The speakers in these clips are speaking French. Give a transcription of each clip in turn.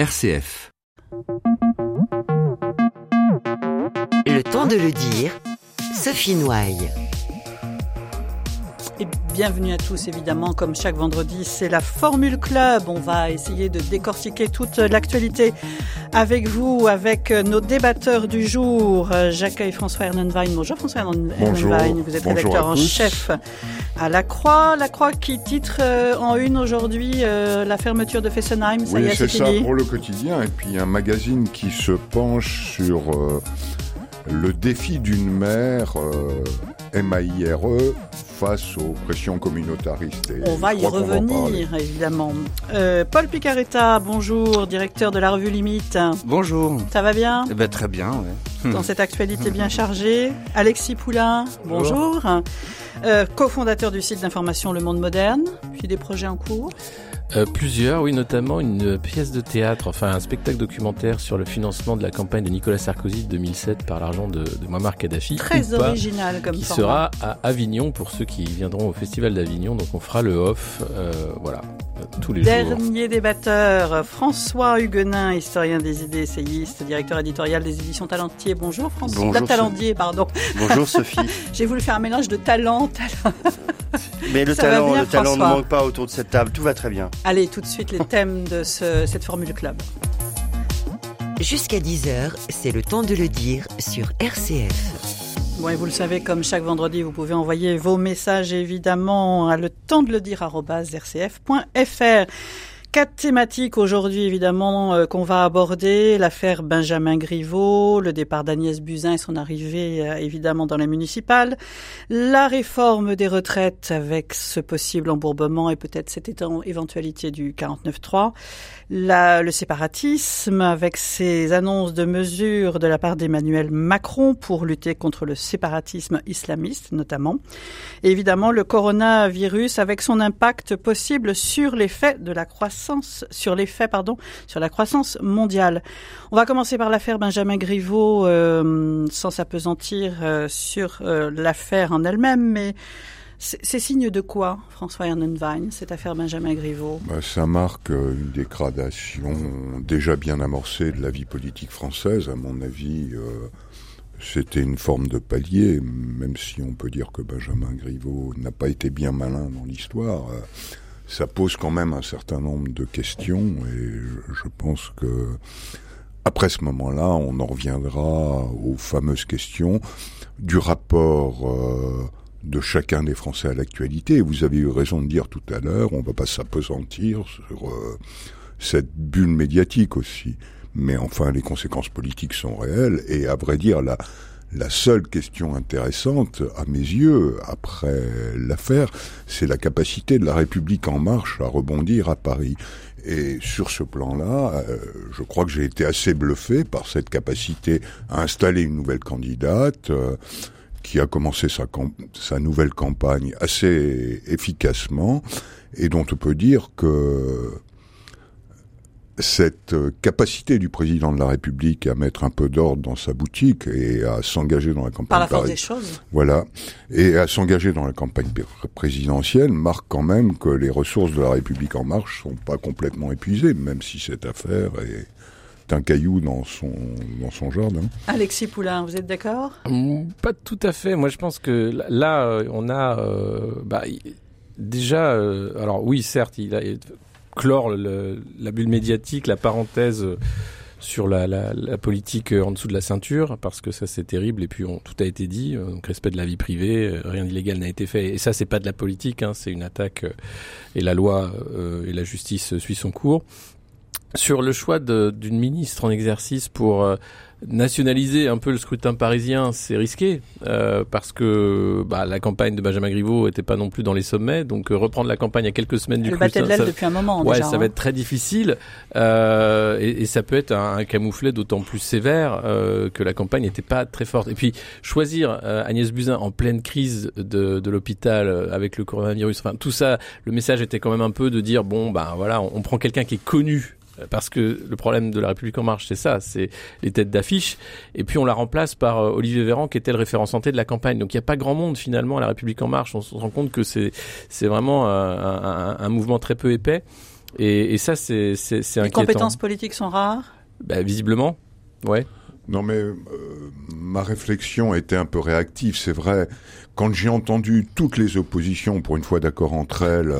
RCF. Le temps de le dire, Sophie Noailles. Bienvenue à tous, évidemment, comme chaque vendredi, c'est la Formule Club. On va essayer de décortiquer toute l'actualité avec vous, avec nos débatteurs du jour. J'accueille François Hernenwein. Bonjour François Hernenwein, vous êtes rédacteur en chef à La Croix. La Croix qui titre euh, en une aujourd'hui euh, la fermeture de Fessenheim. Ça oui, c'est ça pour le quotidien. Et puis un magazine qui se penche sur euh, le défi d'une mère MAIRE face aux pressions communautaristes. on va y revenir, évidemment. Euh, Paul Picaretta, bonjour, directeur de la revue Limite. Bonjour. Ça va bien eh ben, Très bien. Dans cette actualité bien chargée. Alexis Poulain, bonjour. Euh, cofondateur du site d'information Le Monde Moderne, puis des projets en cours euh, plusieurs, oui, notamment une pièce de théâtre, enfin un spectacle documentaire sur le financement de la campagne de Nicolas Sarkozy de 2007 par l'argent de, de Muammar Kadhafi. Très original comme Qui sera à Avignon pour ceux qui viendront au Festival d'Avignon. Donc on fera le off, euh, voilà, tous les Dernier jours. Dernier débatteur, François Huguenin, historien des idées, essayiste, directeur éditorial des éditions Talentier. Bonjour François. Bonjour, Talendier, pardon. Bonjour Sophie. J'ai voulu faire un mélange de talent, talent. Mais le talent, le talent ne manque pas autour de cette table. Tout va très bien. Allez, tout de suite les thèmes de ce, cette Formule Club. Jusqu'à 10h, c'est le temps de le dire sur RCF. Bon, et vous le savez, comme chaque vendredi, vous pouvez envoyer vos messages évidemment à le temps de le dire rcf.fr. Quatre thématiques aujourd'hui, évidemment, euh, qu'on va aborder. L'affaire Benjamin Griveaux, le départ d'Agnès Buzyn et son arrivée, euh, évidemment, dans la municipale. La réforme des retraites avec ce possible embourbement et peut-être cette éventualité du 49-3. le séparatisme avec ses annonces de mesures de la part d'Emmanuel Macron pour lutter contre le séparatisme islamiste, notamment. Et évidemment, le coronavirus avec son impact possible sur l'effet de la croissance sur l'effet pardon sur la croissance mondiale. On va commencer par l'affaire Benjamin Griveaux euh, sans s'apesantir euh, sur euh, l'affaire en elle-même, mais c'est signe de quoi, François Ernenwein, cette affaire Benjamin Griveaux? Bah, Ça marque une dégradation déjà bien amorcée de la vie politique française, à mon avis. c'était une forme de palier, même si on peut dire que Benjamin Griveaux n'a pas été bien malin dans l'histoire ça pose quand même un certain nombre de questions et je, pense que après ce moment-là, on en reviendra aux fameuses questions du rapport euh, de chacun des Français à l'actualité. Vous avez eu raison de dire tout à l'heure, on va pas s'apesantir sur euh, cette bulle médiatique aussi. Mais enfin, les conséquences politiques sont réelles et à vrai dire, la, la seule question intéressante, à mes yeux, après l'affaire, c'est la capacité de la République en marche à rebondir à Paris. Et sur ce plan-là, euh, je crois que j'ai été assez bluffé par cette capacité à installer une nouvelle candidate. Euh, qui a commencé sa, sa nouvelle campagne assez efficacement et dont on peut dire que cette euh, capacité du président de la République à mettre un peu d'ordre dans sa boutique et à s'engager dans la campagne par la force des choses. Voilà, et à s'engager dans la campagne présidentielle marque quand même que les ressources de la République en marche sont pas complètement épuisées, même si cette affaire est un caillou dans son dans son jardin. Alexis Poulain, vous êtes d'accord? Mmh, Pas tout à fait. Moi, je pense que là, euh, on a euh, bah, déjà. alors oui, certes, il a clore la bulle médiatique, la parenthèse euh, sur la, politique euh, en dessous de la ceinture, parce que ça c'est terrible, et puis tout a été dit, euh, donc respect de la vie privée, rien d'illégal n'a été fait, et ça c'est pas de la politique, hein, c'est une attaque, et la loi et la justice suit son cours. Sur le choix d'une ministre en exercice pour nationaliser un peu le scrutin parisien, c'est risqué euh, parce que bah, la campagne de Benjamin Griveaux était pas non plus dans les sommets, donc euh, reprendre la campagne à quelques semaines du scrutin, ça, depuis un moment. Ouais, déjà, ça va hein. être très difficile euh, et, et, ça peut être un, un camouflet d'autant plus sévère euh, que la campagne n'était pas très forte. Et puis choisir euh, Agnès Buzyn en pleine crise de, de l'hôpital avec le coronavirus, enfin tout ça, le message était quand même un peu de dire bon bah voilà, on, on prend quelqu'un qui est connu parce que le problème de la République en marche, c'est ça, c'est les têtes d'affiche. Et puis on la remplace par euh, Olivier Véran, qui était le référent santé de la campagne. Donc il n'y a pas grand monde finalement à la République en marche. On se rend compte que c'est c'est vraiment euh, un, un, un, mouvement très peu épais. Et, et ça, c'est inquiétant. Les compétences politiques sont rares? Bah, Visiblement, ouais. Non mais euh, ma réflexion était un peu réactive, c'est vrai. Quand j'ai entendu toutes les oppositions, pour une fois d'accord entre elles,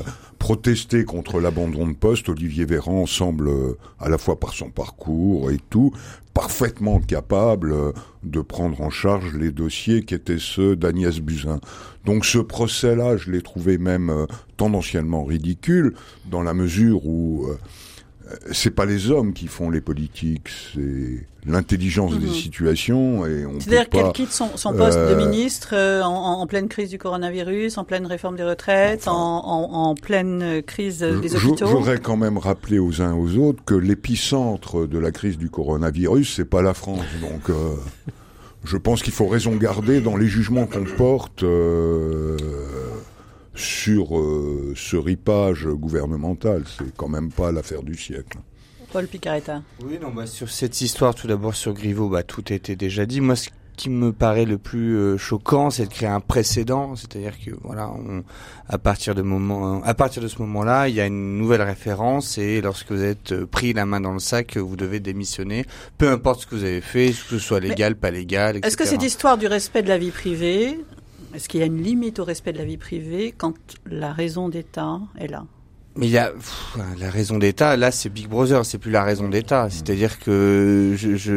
protester contre l'abandon de poste, Olivier Véran semble, euh, à la fois par son parcours et tout, parfaitement capable euh, de prendre en charge les dossiers qui étaient ceux d'Agnès Buzyn. Donc ce procès-là, je l'ai trouvé même tendanciellement ridicule, dans la mesure où c'est pas les hommes qui font les politiques, c'est l'intelligence des mhm. situations et on C'est-à-dire qu'elle quitte son, son, poste de euh, ministre euh, en, en, pleine crise du coronavirus, en pleine réforme des retraites, en, en, pleine crise des hôpitaux. J'aurais quand même rappelé aux uns aux autres que l'épicentre de la crise du coronavirus, c'est pas la France. Donc, euh, je pense qu'il faut raison garder dans les jugements qu'on porte sur euh, ce ripage gouvernemental. C'est quand même pas l'affaire du siècle. Paul Picaretta. Oui, non, bah, sur cette histoire, tout d'abord sur Griveaux, bah, tout a été déjà dit. Moi, ce qui me paraît le plus euh, choquant, c'est de créer un précédent, c'est-à-dire que voilà, à partir de moment, à partir de ce moment-là, il y a une nouvelle référence et lorsque vous êtes euh, pris la main dans le sac, vous devez démissionner, peu importe ce que vous avez fait, que ce soit légal, pas légal. Est-ce que cette histoire du respect de la vie privée, est-ce qu'il y a une limite au respect de la vie privée quand la raison d'État est là? Mais il y a la raison d'État. Là, c'est Big Brother, c'est plus la raison d'État. Mm. C'est-à-dire que je, je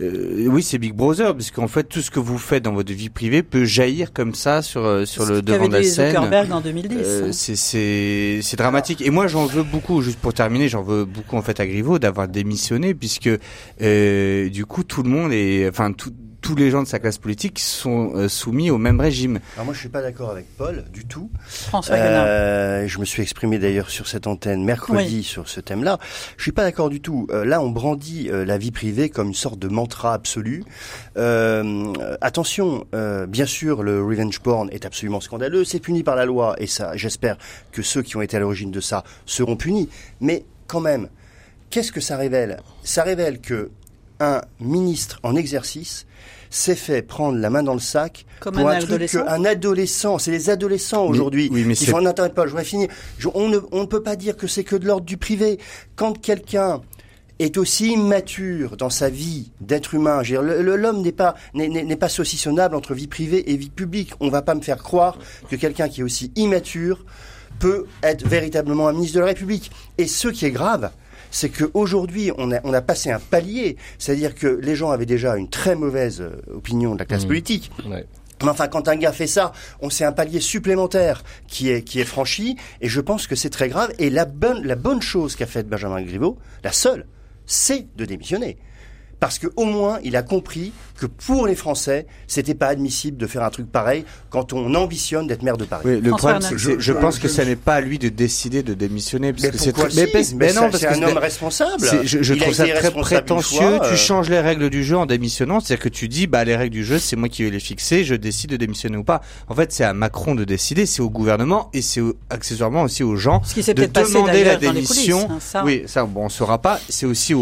euh, oui, c'est Big Brother, parce qu'en fait, tout ce que vous faites dans votre vie privée peut jaillir comme ça sur euh, sur le devant de la scène. Zuckerberg en 2010. Euh, c'est c'est c'est dramatique. Et moi, j'en veux beaucoup. Juste pour terminer, j'en veux beaucoup en fait à Griveaux d'avoir démissionné, puisque euh, du coup, tout le monde est, enfin tout tous les gens de sa classe politique sont euh, soumis au même régime. Alors moi, je suis pas d'accord avec Paul du tout. François euh, Je me suis exprimé d'ailleurs sur cette antenne mercredi sur ce thème-là. Je suis pas d'accord du tout. Euh, là, on brandit euh, la vie privée comme une sorte de mantra absolu. attention, bien sûr, le revenge porn est absolument scandaleux. C'est puni par la loi et ça, j'espère que ceux qui ont été à l'origine de ça seront punis. Mais quand même, qu'est-ce que ça révèle? Ça révèle que un ministre en exercice s'est fait prendre la main dans le sac Comme pour un, adolescent. un adolescent. C'est les adolescents aujourd'hui. Oui, pas. Je voudrais finir. on, ne, on ne peut pas dire que c'est que de l'ordre du privé. Quand quelqu'un est aussi immature dans sa vie d'être humain. L'homme n'est pas n'est pas saucissonnable entre vie privée et vie publique. On va pas me faire croire que quelqu'un qui est aussi immature peut être véritablement un ministre de la République. Et ce qui est grave, c'est qu'aujourd'hui, on a, on a passé un palier. C'est-à-dire que les gens avaient déjà une très mauvaise euh, opinion de la classe mmh. politique. Mais enfin, quand un gars fait ça, on sait un palier supplémentaire qui est qui est franchi, et je pense que c'est très grave. Et la bonne la bonne chose qu'a faite Benjamin Griveaux, la seule, c'est de démissionner parce que au moins il a compris que pour les Français, c'était pas admissible de faire un truc pareil quand on ambitionne d'être maire de Paris. Oui, le problème, je, je, pense que ça n'est pas à lui de décider de démissionner. Parce mais que c'est mais, non, parce c'est un homme responsable. Je, je trouve ça très prétentieux. tu euh. changes les règles du jeu en démissionnant, c'est-à-dire que tu dis, bah les règles du jeu, c'est moi qui vais les fixer, je décide de démissionner ou pas. En fait, c'est à Macron de décider, c'est au gouvernement et c'est accessoirement aussi aux gens Ce qui de demander la démission. Hein, ça. Oui, ça, bon, on saura pas. C'est aussi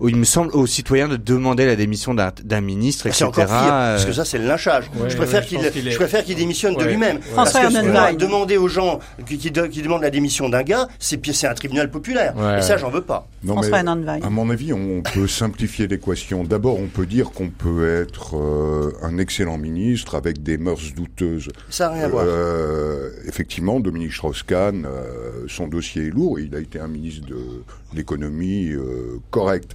aux il me semble, aux citoyens de demander la démission d'un ministre, etc. C'est encore pire, parce que ça, c'est le lynchage. je préfère qu'il, je préfère qu'il démissionne de lui-même. Parce que demander aux gens qui, qui, demandent la démission d'un gars, c'est c'est un tribunal populaire. Et ça, j'en veux pas. Non, mais, à mon avis, on peut simplifier l'équation. D'abord, on peut dire qu'on peut être euh, un excellent ministre avec des mœurs douteuses. Ça n'a rien à voir. Euh, effectivement, Dominique Strauss-Kahn, euh, son dossier est lourd. Il a été un ministre de l'économie correct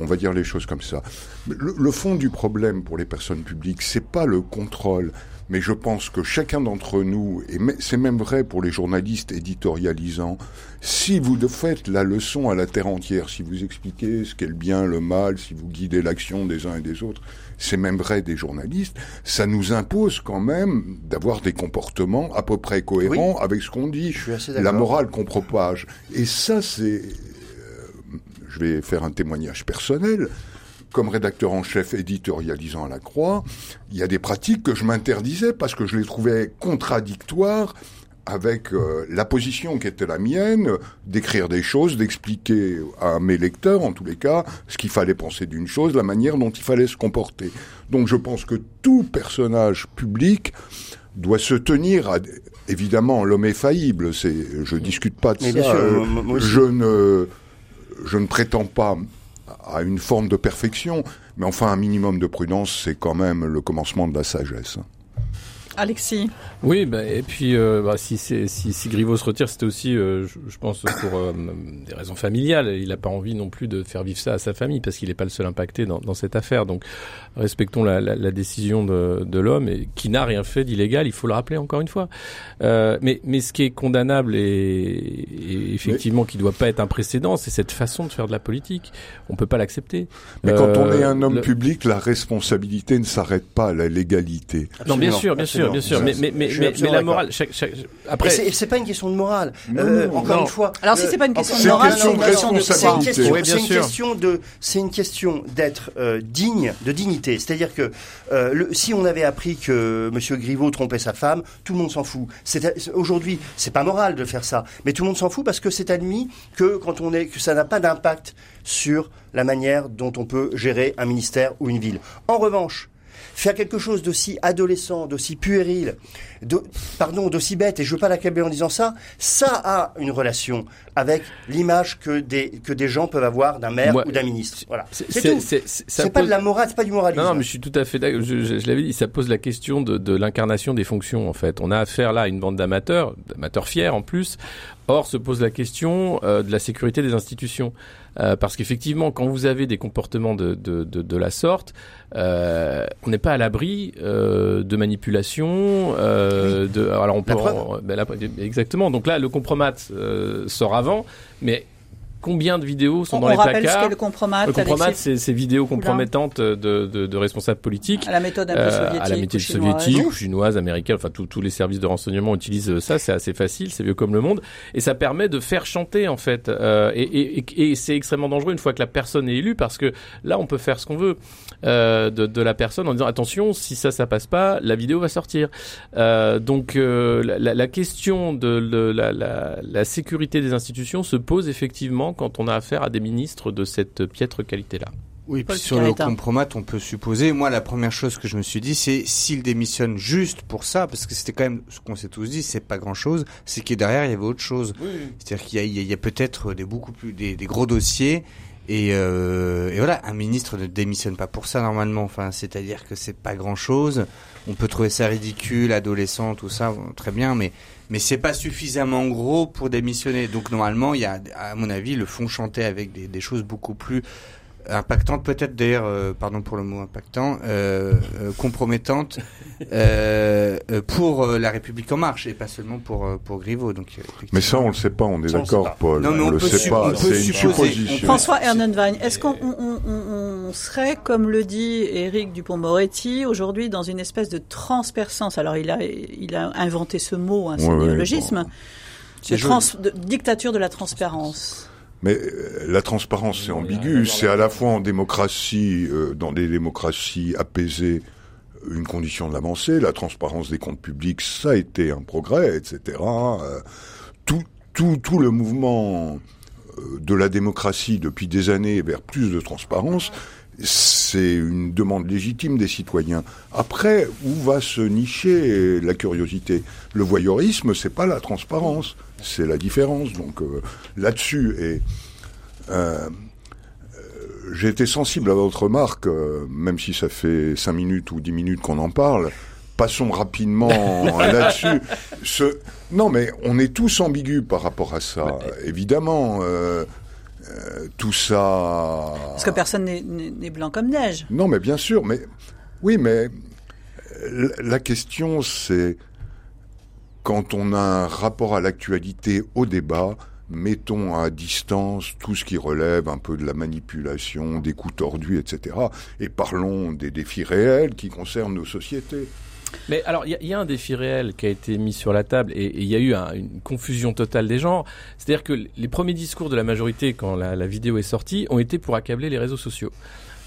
on va dire les choses comme ça. Le, fond du problème pour les personnes publiques, c'est pas le contrôle, mais je pense que chacun d'entre nous, et c'est même vrai pour les journalistes éditorialisants, si vous faites la leçon à la terre entière, si vous expliquez ce qu'est le bien, le mal, si vous guidez l'action des uns et des autres, c'est même vrai des journalistes, ça nous impose quand même d'avoir des comportements à peu près cohérents avec ce qu'on dit, la morale qu'on propage. Et ça, c'est je vais faire un témoignage personnel. Comme rédacteur en chef éditorialisant à la Croix, il y a des pratiques que je m'interdisais parce que je les trouvais contradictoires avec euh, la position qui était la mienne, d'écrire des choses, d'expliquer à mes lecteurs, en tous les cas, ce qu'il fallait penser d'une chose, la manière dont il fallait se comporter. Donc je pense que tout personnage public doit se tenir à, évidemment, l'homme est faillible. C'est, je discute pas de ça. je ne, je ne prétends pas à une forme de perfection, mais enfin un minimum de prudence, c'est quand même le commencement de la sagesse. Alexis. Oui, bah, et puis euh, bah, si, si, si se retire, c'était aussi, euh, je, pense, pour euh, des raisons familiales. Il n'a pas envie non plus de faire vivre ça à sa famille parce qu'il n'est pas le seul impacté dans, dans, cette affaire. Donc respectons la, la, la décision de, de l'homme et qui n'a rien fait d'illégal. Il faut le rappeler encore une fois. mais, mais ce qui est condamnable et, et effectivement qui doit pas être un précédent, c'est cette façon de faire de la politique. On peut pas l'accepter. Mais quand on est un homme public, la responsabilité ne s'arrête pas à la légalité. Non, bien sûr, bien sûr bien sûr, mais, mais, mais, mais, la morale, chaque, après. C'est pas une question de morale. Euh, encore une fois. Alors si c'est pas une question de morale, c'est une question de C'est une question de, c'est une question d'être euh, digne, de dignité. C'est-à-dire que euh, si on avait appris que Monsieur Griveaux trompait sa femme, tout le monde s'en fout. Aujourd'hui, c'est pas moral de faire ça, mais tout le monde s'en fout parce que c'est admis que quand on est, que ça n'a pas d'impact sur la manière dont on peut gérer un ministère ou une ville. En revanche, faire quelque chose d'aussi adolescent, d'aussi puéril, de, pardon, d'aussi bête, et je veux pas l'accabler en disant ça, ça a une relation avec l'image que des, que des gens peuvent avoir d'un maire ou d'un ministre. Voilà. C'est pas de la morale, c'est pas du moralisme. Non, non, mais je suis tout à fait d'accord. Je, je, l'avais dit, ça pose la question de, de l'incarnation des fonctions, en fait. On a affaire là à une bande d'amateurs, d'amateurs fiers en plus. Or, se pose la question euh, de la sécurité des institutions. Euh, parce qu'effectivement, quand vous avez des comportements de, de, de, de la sorte, euh, on n'est pas à l'abri euh, de manipulation. Euh, de, alors on peut, ben exactement. Donc là, le compromat euh, sort avant, mais combien de vidéos sont on, dans les rappelle placards ce le compromat. Le compromat, c'est ces vidéos compromettantes de, de, de, responsables politiques. À la méthode un peu soviétique. Euh, à la méthode soviétique, chinoise, américaine, enfin tous les services de renseignement utilisent ça, c'est assez facile, c'est vieux comme le monde. Et ça permet de faire chanter, en fait. Euh, et, et, et c'est extrêmement dangereux une fois que la personne est élue, parce que là, on peut faire ce qu'on veut euh, de, de, la personne en disant, attention, si ça, ça passe pas, la vidéo va sortir. Euh, donc euh, la, la, question de, de la, la, la sécurité des institutions se pose effectivement quand on a affaire à des ministres de cette piètre qualité-là. Oui, puis sur le compromat, on peut supposer. Moi, la première chose que je me suis dit, c'est s'il démissionne juste pour ça, parce que c'était quand même ce qu'on s'est tous dit, c'est pas grand-chose. C'est que derrière, il y avait autre chose. C'est-à-dire qu'il y a, peut-être des beaucoup plus des, des gros dossiers. Et, euh, et, voilà, un ministre ne démissionne pas pour ça normalement. Enfin, c'est-à-dire que c'est pas grand-chose. On peut trouver ça ridicule, adolescent, tout ça, très bien, mais mais c'est pas suffisamment gros pour démissionner. Donc normalement, il y a, à mon avis, le fond chanté avec des, des choses beaucoup plus impactante peut-être d'ailleurs, euh, pardon pour le mot impactant, euh, euh, compromettante euh, euh, pour la République en marche et pas seulement pour pour Griveaux. Donc, mais ça on le sait pas, on est d'accord, Paul. Non, mais on, le sait pas, c'est une supposition. François Ernenwein, est-ce qu'on on, on, serait, comme le dit Éric Dupont-Moretti, aujourd'hui dans une espèce de transpercence? Alors il a il a inventé ce mot, hein, ce néologisme, de dictature de la transparence. Mais euh, la transparence, c'est ambigu. C'est à la fois en démocratie, euh, dans des démocraties apaisées, une condition de l'avancée. La transparence des comptes publics, ça a été un progrès, etc. Euh, tout, tout, tout le mouvement de la démocratie depuis des années vers plus de transparence, c'est une demande légitime des citoyens. Après, où va se nicher la curiosité? Le voyeurisme, c'est pas la transparence c'est la différence. Donc euh, là-dessus, et euh, j'ai été sensible à votre remarque, euh, même si ça fait cinq minutes ou dix minutes qu'on en parle. Passons rapidement là-dessus. Ce... Non, mais on est tous ambigus par rapport à ça. Évidemment, tout ça. Parce que personne n'est blanc comme neige. Non, mais bien sûr. Mais oui, mais la question, c'est quand on a un rapport à l'actualité, au débat, mettons à distance tout ce qui relève un peu de la manipulation, des coups tordus, etc. Et parlons des défis réels qui concernent nos sociétés. Mais alors, il y, a un défi réel qui a été mis sur la table et il y a eu une confusion totale des genres. C'est-à-dire que les premiers discours de la majorité, quand la, la vidéo est sortie, ont été pour accabler les réseaux sociaux.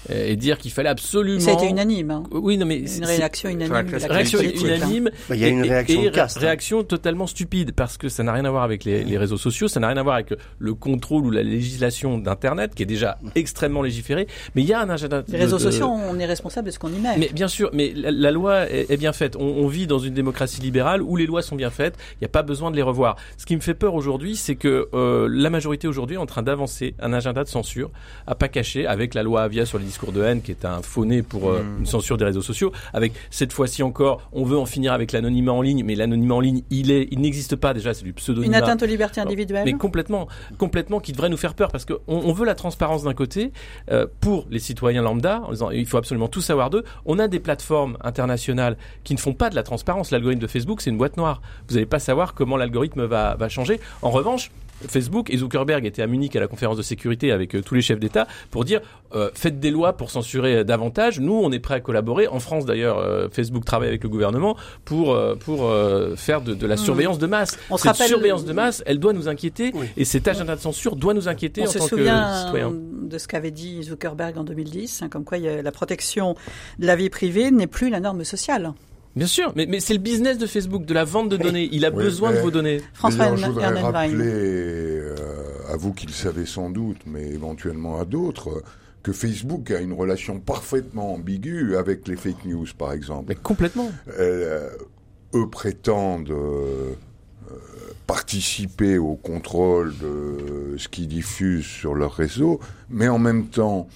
Et dire qu'il fallait absolument. Ça a été unanime. Hein. Oui, non mais une réaction unanime. Réaction unanime. Il y a une réaction et, caste, hein. réaction totalement stupide parce que ça n'a rien à voir avec les, les, réseaux sociaux, ça n'a rien à voir avec le contrôle ou la législation d'Internet qui est déjà extrêmement légiférée. Mais il y a un agenda. Les réseaux sociaux, on est responsable de ce qu'on y met. Mais bien sûr, mais la, loi est, est, bien faite. On, on, vit dans une démocratie libérale où les lois sont bien faites. Il n'y a pas besoin de les revoir. Ce qui me fait peur aujourd'hui, c'est que euh, la majorité aujourd'hui est en train d'avancer un agenda de censure à pas cacher avec la loi Avia sur les discours de haine qui est un faux pour euh, mmh. une censure des réseaux sociaux. Avec cette fois-ci encore, on veut en finir avec l'anonymat en ligne, mais l'anonymat en ligne, il est, il n'existe pas déjà. C'est du pseudonymat. Une atteinte aux libertés individuelles. Mais complètement, complètement, qui devrait nous faire peur parce qu'on on veut la transparence d'un côté euh, pour les citoyens lambda en disant il faut absolument tout savoir d'eux. On a des plateformes internationales qui ne font pas de la transparence. L'algorithme de Facebook, c'est une boîte noire. Vous n'allez pas savoir comment l'algorithme va, va changer. En revanche, Facebook et Zuckerberg étaient à Munich à la conférence de sécurité avec euh, tous les chefs d'État pour dire euh, faites des lois pour censurer davantage. Nous, on est prêt à collaborer. En France, d'ailleurs, euh, Facebook travaille avec le gouvernement pour pour faire de, la mmh. surveillance de masse. On Cette surveillance de masse, elle doit nous inquiéter et cet agenda de censure doit nous inquiéter on en se tant souvient que citoyen. de ce qu'avait dit Zuckerberg en 2010, hein, comme quoi la protection de la vie privée n'est plus la norme sociale. Bien sûr, mais, mais c'est le business de Facebook, de la vente de données. Il a besoin de vos données. François je voudrais rappeler euh, à vous qui le savez sans doute, mais éventuellement à d'autres, que Facebook a une relation parfaitement ambiguë avec les fake news, par exemple. Mais complètement. Euh, eux prétendent euh, participer au contrôle de ce qu'ils diffusent sur leur réseau, mais en même temps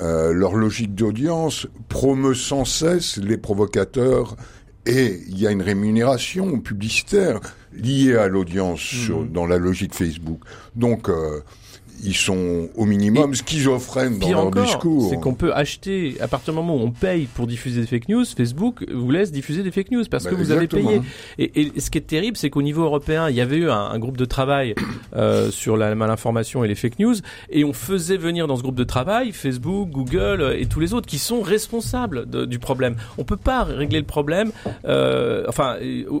euh, leur logique d'audience promeut sans cesse les provocateurs et il y a une rémunération publicitaire liée à l'audience mmh. dans la logique Facebook. Donc euh, ils sont au minimum schizophrènes dans leur discours. C'est qu'on peut acheter, à partir du moment où on paye pour diffuser des fake news, Facebook vous laisse diffuser des fake news parce bah, que vous avez payé. Et, et, ce qui est terrible, c'est qu'au niveau européen, il y avait eu un, un groupe de travail euh, sur la malinformation et les fake news, et on faisait venir dans ce groupe de travail Facebook, Google euh, et tous les autres qui sont responsables de, du problème. On peut pas régler le problème. Euh, enfin,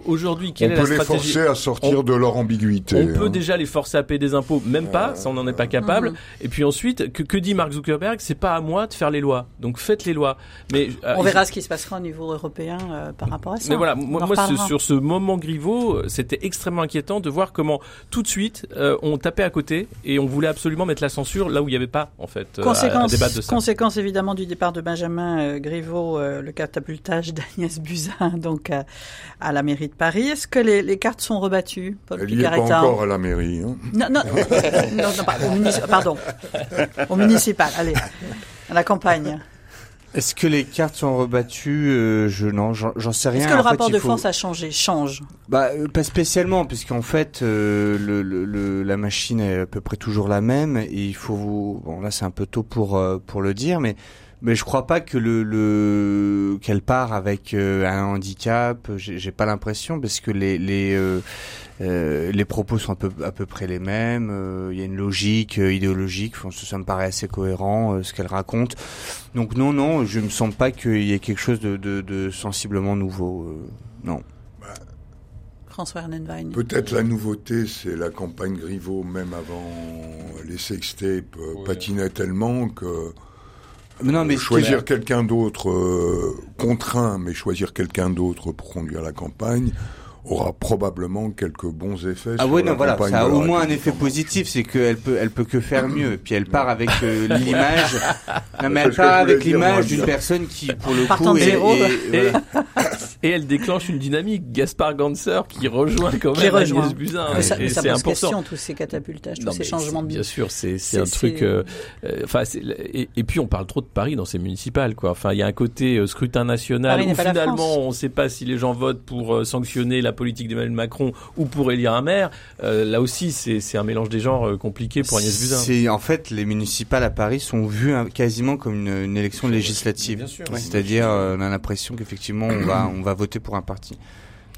aujourd'hui, quelle on est la stratégie On peut les forcer à sortir de leur ambiguïté. On peut hein. déjà les forcer à payer des impôts, même pas, ça on n'en est pas capable. Mhm. Et puis ensuite, que, que dit Mark Zuckerberg? C'est pas à moi de faire les lois. Donc faites les lois. Mais euh, on verra ce qui se passera au niveau européen euh, par rapport à ça. Mais voilà, moi, sur ce moment Griveaux, c'était extrêmement inquiétant de voir comment tout de suite euh, on tapait à côté et on voulait absolument mettre la censure là où il n'y avait pas en fait conséquence, à, débattre de ça. Conséquence évidemment du départ de Benjamin Griveaux, le catapultage d'Agnès Buzyn donc à, la mairie de Paris. Est-ce que les, les, cartes sont rebattues, Paul Elle n'y est pas encore à la mairie. Hein. Non, non, non, non, pas, pardon, au municipal, allez, à la campagne. Est-ce que les cartes sont rebattues euh, Je non, j'en sais rien. Est-ce que le rapport de force a changé Change Bah euh, pas spécialement, puisqu'en fait euh, le, le, la machine est à peu près toujours la même et il faut vous. Bon là c'est un peu tôt pour pour le dire, mais mais je crois pas que le, le qu'elle part avec un handicap. J'ai pas l'impression parce que les les euh, les propos sont à peu, à peu près les mêmes. Euh, il y a une logique euh, idéologique. ça, me paraît assez cohérent ce qu'elle raconte. Donc non, non, je me sens pas qu'il y ait quelque chose de, de, de sensiblement nouveau. non. François Ernenwein. Peut-être la nouveauté, c'est la campagne Griveaux, même avant les sextapes, patinait tellement que. Non, mais choisir quelqu'un d'autre contraint, mais choisir quelqu'un d'autre pour conduire la campagne, aura probablement quelques bons effets. Ah oui, non, voilà, ça a au moins un effet positif, c'est qu'elle peut, elle peut que faire mieux. Puis elle part avec euh, l'image, non, mais elle part avec l'image d'une personne qui, pour le coup, est, et, et, elle déclenche une dynamique. Gaspard Ganser qui rejoint quand même Agnès Buzyn. Mais ça, pose question, tous ces catapultages, tous ces changements de Bien sûr, c'est, c'est un truc. Euh, euh, enfin, et, et, puis on parle trop de Paris dans ces municipales, quoi. Enfin, il y a un côté scrutin national où finalement on ne sait pas si les gens votent pour sanctionner la politique d'Emmanuel Macron ou pour élire un maire, euh, là aussi c'est un mélange des genres euh, compliqué pour Agnès Buzyn. En fait, les municipales à Paris sont vues quasiment comme une, élection législative. C'est-à-dire, euh, on a l'impression qu'effectivement on va, on va voter pour un parti.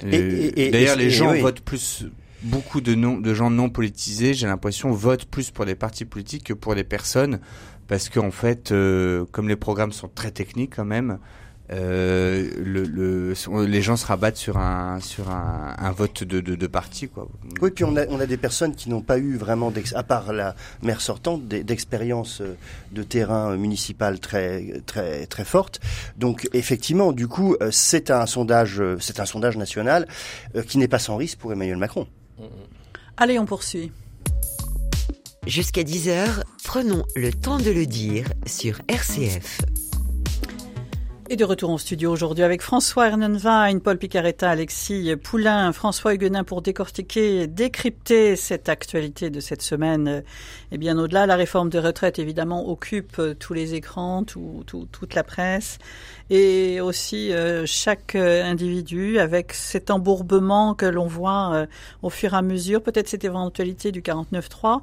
D'ailleurs, les gens votent plus beaucoup de, non, de gens non politisés, j'ai l'impression, votent plus pour les partis politiques que pour les personnes, parce qu'en fait, comme les programmes sont très techniques quand même, euh, le, le, les gens se rabattent sur un sur un, un vote de, de, de, parti quoi. Oui, puis on a on a des personnes qui n'ont pas eu vraiment à part la maire sortante d'expérience euh, de terrain municipal très très très forte. Donc effectivement, du coup, euh, c'est un sondage c'est un sondage national qui n'est pas sans risque pour Emmanuel Macron. Allez, on poursuit. Jusqu'à 10h, prenons le temps de le dire sur RCF. Et de retour en studio aujourd'hui avec François Hernenwein, Paul Picaretta, Alexis Poulain, François Huguenin pour décortiquer, décrypter cette actualité de cette semaine. Et bien au-delà, la réforme des retraites évidemment occupe tous les écrans, tout, toute la presse et aussi euh, chaque individu avec cet embourbement que l'on voit euh, au fur et à mesure, peut-être cette éventualité du 49.3.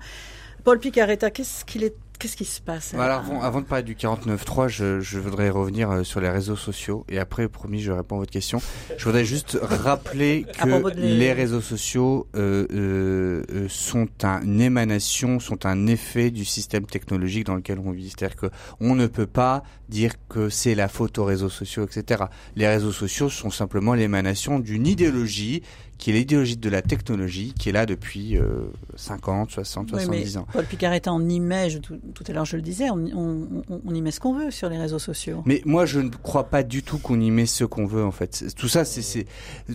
Paul Picaretta, qu'est-ce qu'il est Qu'est-ce qui se passe voilà, avant, avant, de parler du 49.3, je, je voudrais revenir euh, sur les réseaux sociaux. Et après, promis, je réponds à votre question. Je voudrais juste rappeler que les... réseaux sociaux euh, euh, euh, sont un, une émanation, sont un effet du système technologique dans lequel on vit. C'est-à-dire qu'on ne peut pas dire que c'est la faute aux réseaux sociaux, etc. Les réseaux sociaux sont simplement l'émanation d'une idéologie qui est l'idéologie de la technologie, qui est là depuis euh, 50, 60, 70 ans. Paul Picaretta, on y met, tout, tout, à l'heure je le disais, on, on, on, y met ce qu'on veut sur les réseaux sociaux. Mais moi je ne crois pas du tout qu'on y met ce qu'on veut en fait. Tout ça, c'est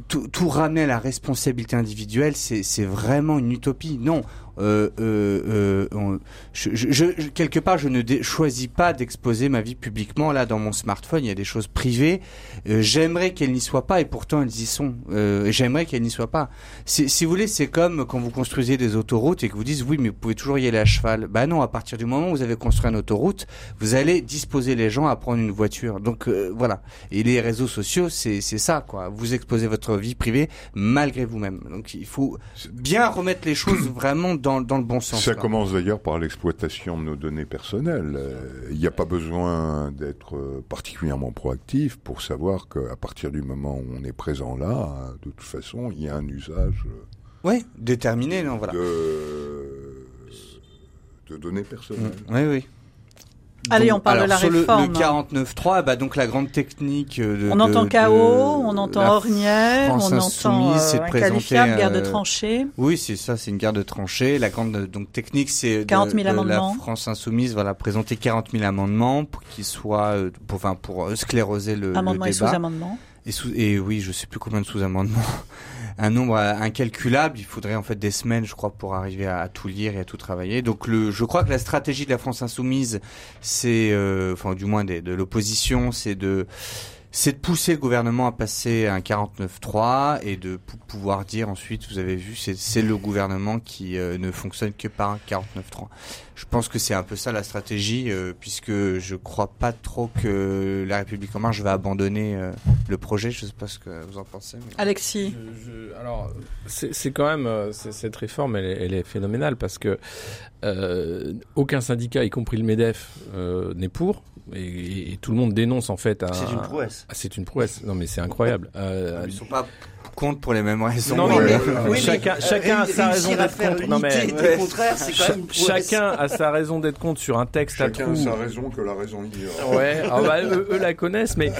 tout, tout ramener à la responsabilité individuelle, c'est vraiment une utopie. Non, euh, euh, euh je, je, quelque part, je ne choisis pas d'exposer ma vie publiquement. Là, dans mon smartphone, il y a des choses privées. Euh, j'aimerais qu'elles n'y soient pas, et pourtant elles y sont. Euh, J'aimerais qu'elles n'y soient pas. Si, si vous voulez, c'est comme quand vous construisez des autoroutes et que vous dites oui, mais vous pouvez toujours y aller à cheval. Bah non, à partir du moment où vous avez construit une autoroute, vous allez disposer les gens à prendre une voiture. Donc voilà. Et les réseaux sociaux, c'est ça, quoi. Vous exposez votre vie privée malgré vous-même. Donc il faut bien remettre les choses vraiment dans, dans le bon sens. Ça commence d'ailleurs par l'exploitation de nos données personnelles. Euh, il n'y a pas besoin d'être euh, particulièrement proactif pour savoir qu'à partir du moment où on est présent là, de toute façon, il y a un usage. Euh, oui, déterminé, non, voilà. De, de données personnelles. Oui, oui. Allez, on parle de la réforme. Le, 49.3, bah donc la grande technique de. On entend chaos, on entend ornière, on entend euh, inqualifiable, guerre de euh, tranchées. Oui, c'est ça, c'est une guerre de tranchées. La grande donc technique, c'est 40 000 amendements. La France insoumise, voilà, présenter 40 000 amendements pour qu'ils soient, euh, pour, enfin, pour scléroser le, Amendements le débat. et sous-amendements. Et, oui, je sais plus combien de sous-amendements un nombre incalculable. Il faudrait en fait des semaines, je crois, pour arriver à, tout lire et à tout travailler. Donc, le, je crois que la stratégie de la France insoumise, c'est, euh, enfin, du moins de l'opposition, c'est de c'est de pousser le gouvernement à passer un 49-3 et de pouvoir dire ensuite, vous avez vu, c'est le gouvernement qui euh, ne fonctionne que par un 49-3. Je pense que c'est un peu ça la stratégie, euh, puisque je crois pas trop que la République en marche va abandonner euh, le projet. Je sais pas ce que vous en pensez. Alexis, je, alors c'est quand même cette réforme, elle est, elle est, phénoménale parce que aucun syndicat, y compris le Medef, n'est pour et, tout le monde dénonce en fait. C'est une prouesse. Ah, c'est une prouesse. Non mais c'est incroyable. Euh, Ils sont pas contre pour les mêmes raisons. Non, mais, oui, chacun, chacun a sa raison d'être contre. Non mais chacun a sa raison d'être contre sur un texte chacun à trous. Chacun a sa raison que la raison ignore. Ouais, ah bah, eux, eux, la connaissent, mais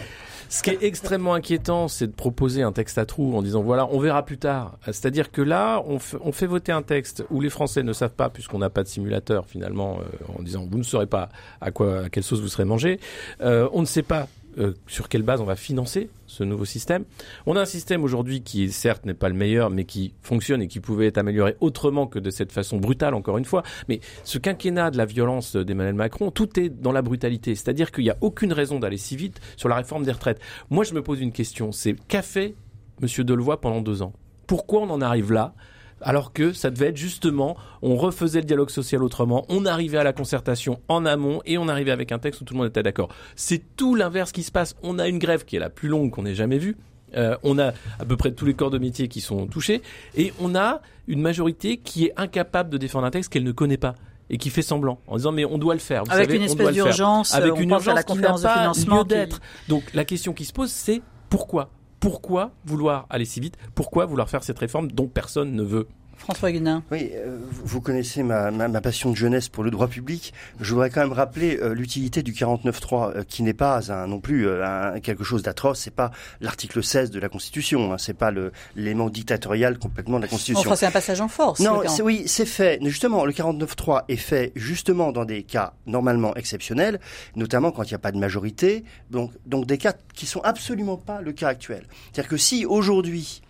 ce qui est extrêmement inquiétant, c'est de proposer un texte à trous en disant voilà, on verra plus tard. C'est-à-dire que là, on, fait voter un texte où les Français ne savent pas, puisqu'on n'a pas de simulateur finalement, euh, en disant vous ne saurez pas à quoi, à quelle sauce vous serez mangé. Euh, on ne sait pas euh, sur quelle base on va financer ce nouveau système. On a un système aujourd'hui qui, certes, n'est pas le meilleur, mais qui fonctionne et qui pouvait être amélioré autrement que de cette façon brutale, encore une fois. Mais ce quinquennat de la violence d'Emmanuel Macron, tout est dans la brutalité. C'est-à-dire qu'il n'y a aucune raison d'aller si vite sur la réforme des retraites. Moi, je me pose une question. C'est qu'a fait M. Delevoye pendant deux ans? Pourquoi on en arrive là? Alors que ça devait être justement, on refaisait le dialogue social autrement, on arrivait à la concertation en amont et on arrivait avec un texte où tout le monde était d'accord. C'est tout l'inverse qui se passe. On a une grève qui est la plus longue qu'on ait jamais vue. Euh, on a à peu près tous les corps de métier qui sont touchés et on a une majorité qui est incapable de défendre un texte qu'elle ne connaît pas et qui fait semblant en disant mais on doit le faire. avec une espèce d'urgence, avec une urgence à la conférence de financement d'être. Donc la question qui se pose c'est pourquoi pourquoi vouloir aller si vite? Pourquoi vouloir faire cette réforme dont personne ne veut? François Guenin. Oui, euh, vous connaissez ma, ma, passion de jeunesse pour le droit public. Je voudrais quand même rappeler euh, l'utilité du 49.3, euh, qui n'est pas un, non plus un, quelque chose d'atroce. C'est pas l'article 16 de la Constitution. Hein, c'est pas l'élément dictatorial complètement de la Constitution. Enfin, c'est un passage en force. Non, oui, c'est fait. Justement, le 49.3 est fait justement dans des cas normalement exceptionnels, notamment quand il n'y a pas de majorité. Donc, donc des cas qui sont absolument pas le cas actuel. C'est-à-dire que si aujourd'hui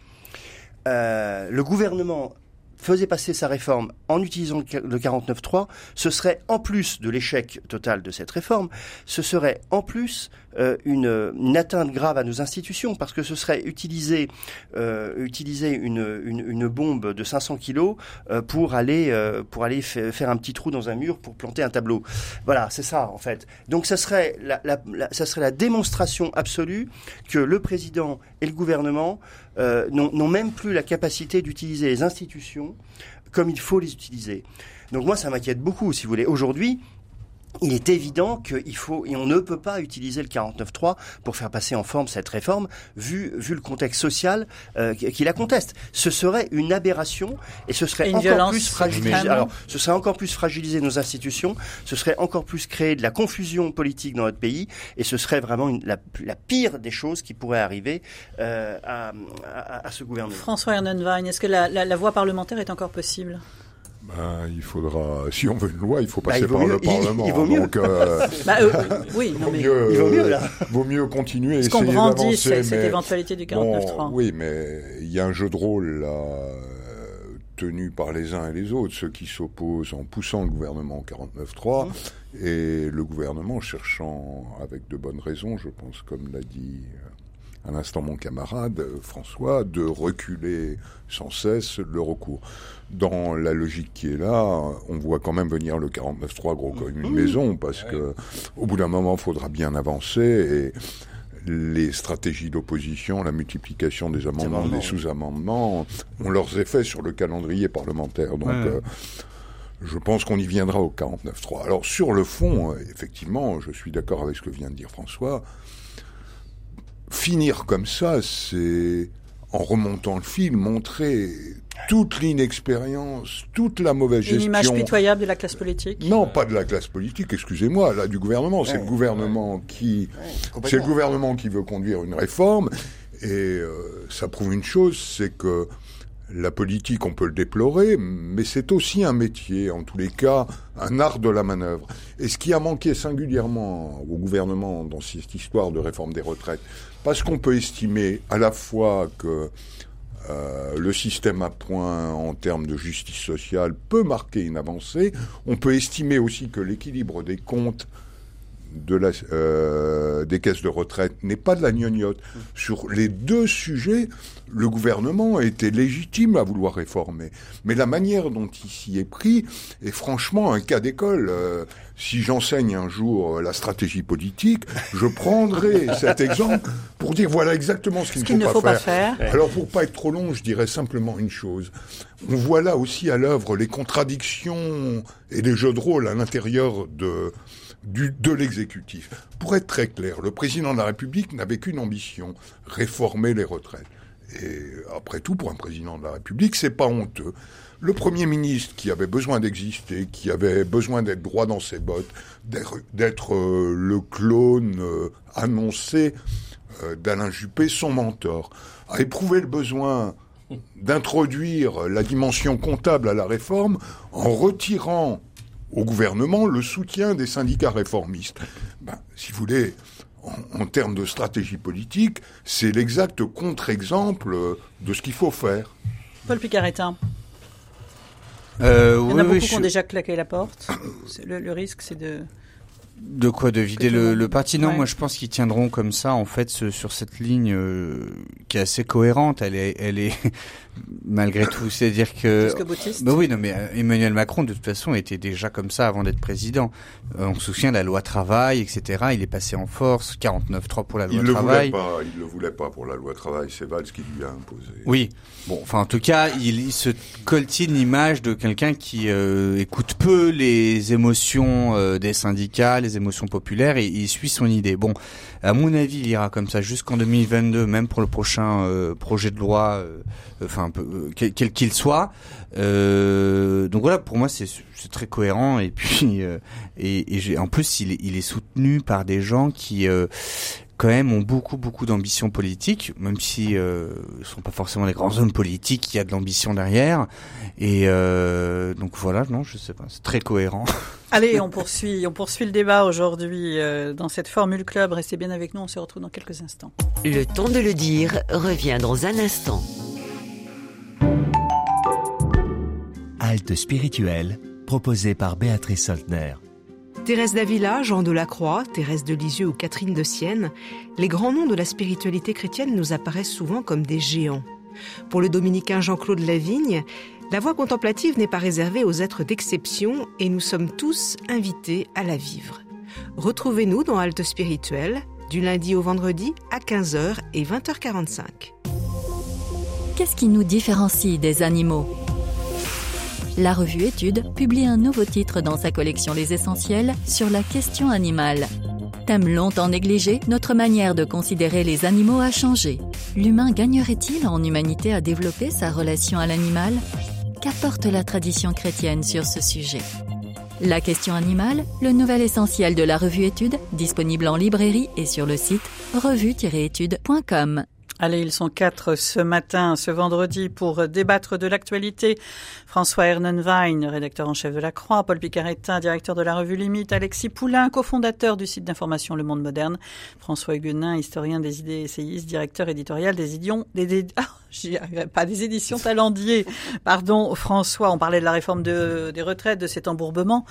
euh, le gouvernement faisait passer sa réforme en utilisant le 49.3, ce serait en plus de l'échec total de cette réforme, ce serait en plus euh, une, atteinte grave à nos institutions parce que ce serait utiliser euh, une, bombe de 500 kilos euh, pour aller faire un petit trou dans un mur pour planter un tableau. Voilà, c'est ça en fait. Donc ça serait serait la démonstration absolue que le président et le gouvernement euh, n'ont même plus la capacité d'utiliser les institutions comme il faut les utiliser. Donc moi, ça m'inquiète beaucoup, si vous voulez. Aujourd'hui, il est évident qu'il faut et on ne peut pas utiliser le 49.3 pour faire passer en forme cette réforme, vu vu le contexte social euh, qui la conteste. Ce serait une aberration et ce serait encore plus fragiliser. Alors, ce serait encore plus fragiliser nos institutions. Ce serait encore plus créer de la confusion politique dans notre pays et ce serait vraiment la, pire des choses qui pourraient arriver euh, à, à, ce gouvernement. François Ernenwein, est-ce que la, la voie parlementaire est encore possible? Ben, il faudra, si on veut une loi, il faut bah, passer par le Parlement. Il, vaut mieux. Donc, euh, bah, euh, oui, non, mais... mieux, il vaut mieux là. Vaut mieux continuer. Est-ce qu'on brandit cette éventualité du 49.3 bon, Oui, mais il y a un jeu de rôle là tenu par les uns et les autres, ceux qui s'opposent en poussant le gouvernement au 49.3 mmh. et le gouvernement cherchant, avec de bonnes raisons, je pense, comme l'a dit à l'instant mon camarade euh, François, de reculer sans cesse le recours. Dans la logique qui est là, on voit quand même venir le 49.3 gros comme une mmh. maison, parce que au bout d'un moment, il faudra bien avancer et les stratégies d'opposition, la multiplication des amendements, des sous-amendements, ont leurs effets sur le calendrier parlementaire. Donc, euh, je pense qu'on y viendra au 49.3. Alors, sur le fond, euh, effectivement, je suis d'accord avec ce que vient de dire François finir comme ça, c'est en remontant le fil, montrer toute l'inexpérience, toute la mauvaise gestion. Une image pitoyable de la classe politique. Non, pas de la classe politique, excusez-moi, là du gouvernement. C'est le gouvernement qui, c'est le gouvernement qui veut conduire une réforme, et euh, ça prouve une chose, c'est que la politique, on peut le déplorer, mais c'est aussi un métier, en tous les cas, un art de la manœuvre. Et ce qui a manqué singulièrement au gouvernement dans cette histoire de réforme des retraites, parce qu'on peut estimer à la fois que euh, le système à point en termes de justice sociale peut marquer une avancée, on peut estimer aussi que l'équilibre des comptes euh, des caisses de retraite n'est pas de la gnognotte. Sur les deux sujets, le gouvernement a été légitime à vouloir réformer. Mais la manière dont il s'y est pris est franchement un cas d'école. Euh, si j'enseigne un jour la stratégie politique, je prendrai cet exemple pour dire voilà exactement ce qu'il ne faut, pas, faire. Alors pour pas être trop long, je dirais simplement une chose. On voit là aussi à l'œuvre les contradictions et les jeux de rôle à l'intérieur de du, de l'exécutif. Pour être très clair, le président de la République n'avait qu'une ambition, réformer les retraites. Et après tout, pour un président de la République, c'est pas honteux. Le Premier ministre, qui avait besoin d'exister, qui avait besoin d'être droit dans ses bottes, d'être euh, le clone euh, annoncé euh, d'Alain Juppé, son mentor, a éprouvé le besoin d'introduire la dimension comptable à la réforme en retirant au gouvernement le soutien des syndicats réformistes. Ben, si vous voulez, en, termes de stratégie politique, c'est l'exact contre-exemple de ce qu'il faut faire. Paul Picaretin. Euh, Il y en a beaucoup qui ont déjà claqué la porte. le risque, c'est de de quoi De vider le, le, parti? Non, moi je pense qu'ils tiendront comme ça en fait sur cette ligne euh, qui est assez cohérente. Elle est, elle est malgré tout, c'est-à-dire que. que bah oui, non mais euh, Emmanuel Macron de toute façon était déjà comme ça avant d'être président. Euh, on se souvient de la loi travail, etc. Il est passé en force, 49-3 pour la loi il travail. Le voulait pas, il le voulait pas pour la loi travail. C'est Valls qui lui a imposé. Oui. Bon, enfin en tout cas, il, il se coltine l'image de quelqu'un qui écoute peu les émotions des syndicats, les émotions populaires et il suit son idée. Bon, à mon avis, il ira comme ça jusqu'en 2022, même pour le prochain euh, projet de loi, euh, enfin enfin quel qu'il soit. donc voilà, pour moi c'est très cohérent et puis et, et en plus il il est soutenu par des gens qui quand même ont beaucoup beaucoup d'ambition politique, même si euh, ne sont pas forcément des grands hommes politiques, il y a de l'ambition derrière. Et euh, donc voilà, non, je sais pas, c'est très cohérent. Allez, on poursuit, on poursuit le débat aujourd'hui euh, dans cette Formule Club. Restez bien avec nous, on se retrouve dans quelques instants. Le temps de le dire revient dans un instant. Halte spirituelle, proposée par Béatrice Soltner. Thérèse d'Avila, Jean de la Croix, Thérèse de Lisieux ou Catherine de Sienne, les grands noms de la spiritualité chrétienne nous apparaissent souvent comme des géants. Pour le dominicain Jean-Claude Lavigne, la voie contemplative n'est pas réservée aux êtres d'exception et nous sommes tous invités à la vivre. Retrouvez-nous dans Halte Spirituelle, du lundi au vendredi à 15h et 20h45. Qu'est-ce qui nous différencie des animaux? La revue Études publie un nouveau titre dans sa collection Les Essentiels sur la question animale. Thème longtemps négligé, notre manière de considérer les animaux a changé. L'humain gagnerait-il en humanité à développer sa relation à l'animal? Qu'apporte la tradition chrétienne sur ce sujet? La question animale, le nouvel essentiel de la revue Études, disponible en librairie et sur le site revue-études.com. Allez, ils sont quatre ce matin, ce vendredi, pour débattre de l'actualité. François Ernenwein, rédacteur en chef de La Croix, Paul Picaretin, directeur de la revue Limite, Alexis Poulain, cofondateur du site d'information Le Monde Moderne, François Huguenin, historien des idées essayistes, directeur éditorial des idions, des, ah, pas des éditions Talendier. Pardon, François, on parlait de la réforme des retraites, de cet embourbement.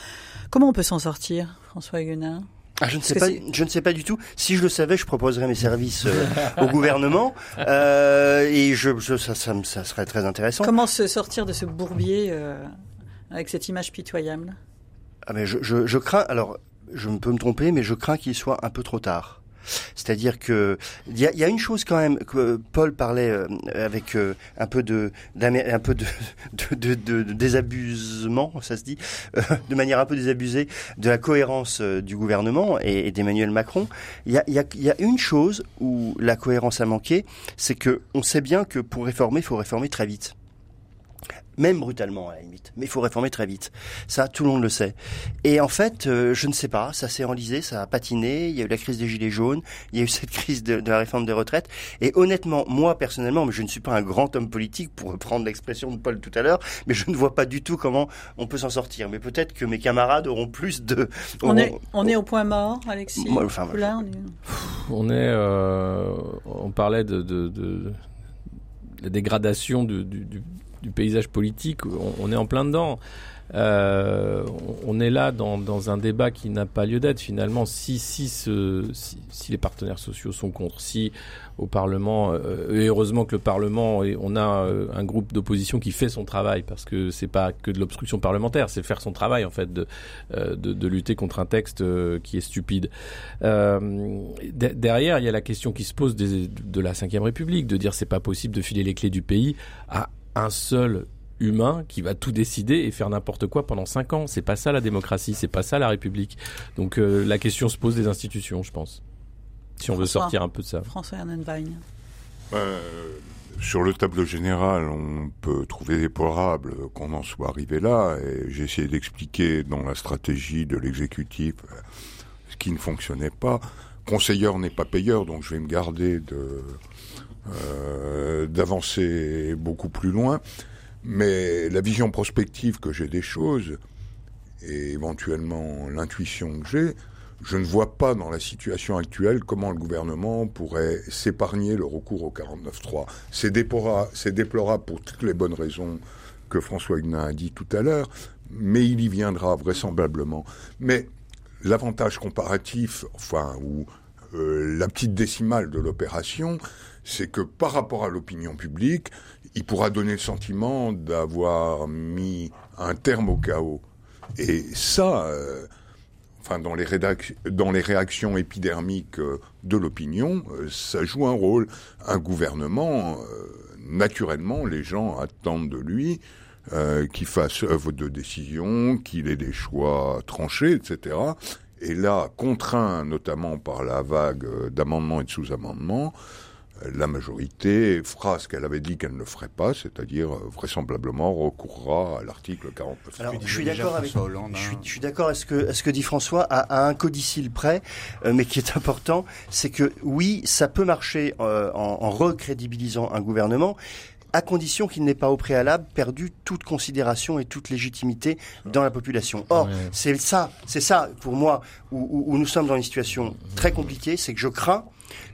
Comment on peut s'en sortir, François Huguenin? Ah, je ne sais pas, je ne sais pas du tout. Si je le savais, je proposerais mes services euh, au gouvernement euh, et je, je ça, ça, ça, serait très intéressant. Comment se sortir de ce bourbier euh, avec cette image pitoyable? Ah mais je, je, je crains. Alors, je peux me tromper, mais je crains qu'il soit un peu trop tard. C'est-à-dire que il y a, y a, une chose quand même que Paul parlait euh, avec euh, un peu de un peu de, de, de, de, désabusement, ça se dit, euh, de manière un peu désabusée, de la cohérence du gouvernement et, et d'Emmanuel Macron. Il y a, y, a, y a une chose où la cohérence a manqué, c'est que on sait bien que pour réformer, il faut réformer très vite même brutalement à la limite. Mais il faut réformer très vite. Ça, tout le monde le sait. Et en fait, euh, je ne sais pas, ça s'est enlisé, ça a patiné, il y a eu la crise des gilets jaunes, il y a eu cette crise de, la réforme des retraites. Et honnêtement, moi personnellement, mais je ne suis pas un grand homme politique, pour reprendre l'expression de Paul tout à l'heure, mais je ne vois pas du tout comment on peut s'en sortir. Mais peut-être que mes camarades auront plus de... On, est, on est au point mort, Alexis enfin, on est... Euh, on parlait de, de, de la dégradation du, du, du paysage politique, on, est en plein dedans. Euh, on est là dans, dans un débat qui n'a pas lieu d'être finalement. Si, si, ce, si, si, les partenaires sociaux sont contre, si au Parlement, euh, heureusement que le Parlement, on a euh, un groupe d'opposition qui fait son travail, parce que c'est pas que de l'obstruction parlementaire, c'est faire son travail en fait de, de, de, lutter contre un texte qui est stupide. derrière, il y a la question qui se pose des, de la Ve République, de dire c'est pas possible de filer les clés du pays à un seul humain qui va tout décider et faire n'importe quoi pendant cinq ans. C'est pas ça la démocratie, c'est pas ça la République. Donc euh, la question se pose des institutions, je pense. Si on veut sortir un peu de ça. François Ernenwein. Euh, sur le tableau général, on peut trouver déplorable qu'on en soit arrivé là. Et j'ai essayé d'expliquer dans la stratégie de l'exécutif ce qui ne fonctionnait pas. Conseilleur n'est pas payeur, donc je vais me garder de euh, d'avancer beaucoup plus loin. Mais la vision prospective que j'ai des choses, et éventuellement l'intuition que j'ai, je ne vois pas dans la situation actuelle comment le gouvernement pourrait s'épargner le recours au 49.3. C'est déplorable, c'est déplorable pour toutes les bonnes raisons que François Huguenin a dit tout à l'heure, mais il y viendra vraisemblablement. Mais l'avantage comparatif, enfin, ou euh, la petite décimale de l'opération, c'est que par rapport à l'opinion publique, il pourra donner le sentiment d'avoir mis un terme au chaos. Et ça, euh, enfin dans les, réactions épidermiques euh, de l'opinion, euh, ça joue un rôle. Un gouvernement, naturellement, les gens attendent de lui qu'il fasse œuvre de décision, qu'il ait des choix tranchés, etc. Et là, contraint notamment par la vague d'amendements et de sous-amendements, la majorité fera ce qu'elle avait dit qu'elle ne ferait pas, c'est-à-dire euh, vraisemblablement recourra à l'article 49. Alors, je suis d'accord avec Hollande, je, suis, je suis d'accord à ce que à ce que dit François à, un codicile près, euh, mais qui est important, c'est que oui, ça peut marcher euh, en, en recrédibilisant un gouvernement, à condition qu'il n'ait pas au préalable perdu toute considération et toute légitimité dans la population. Or, c'est ça, c'est ça pour moi où, où, nous sommes dans une situation très compliquée, c'est que je crains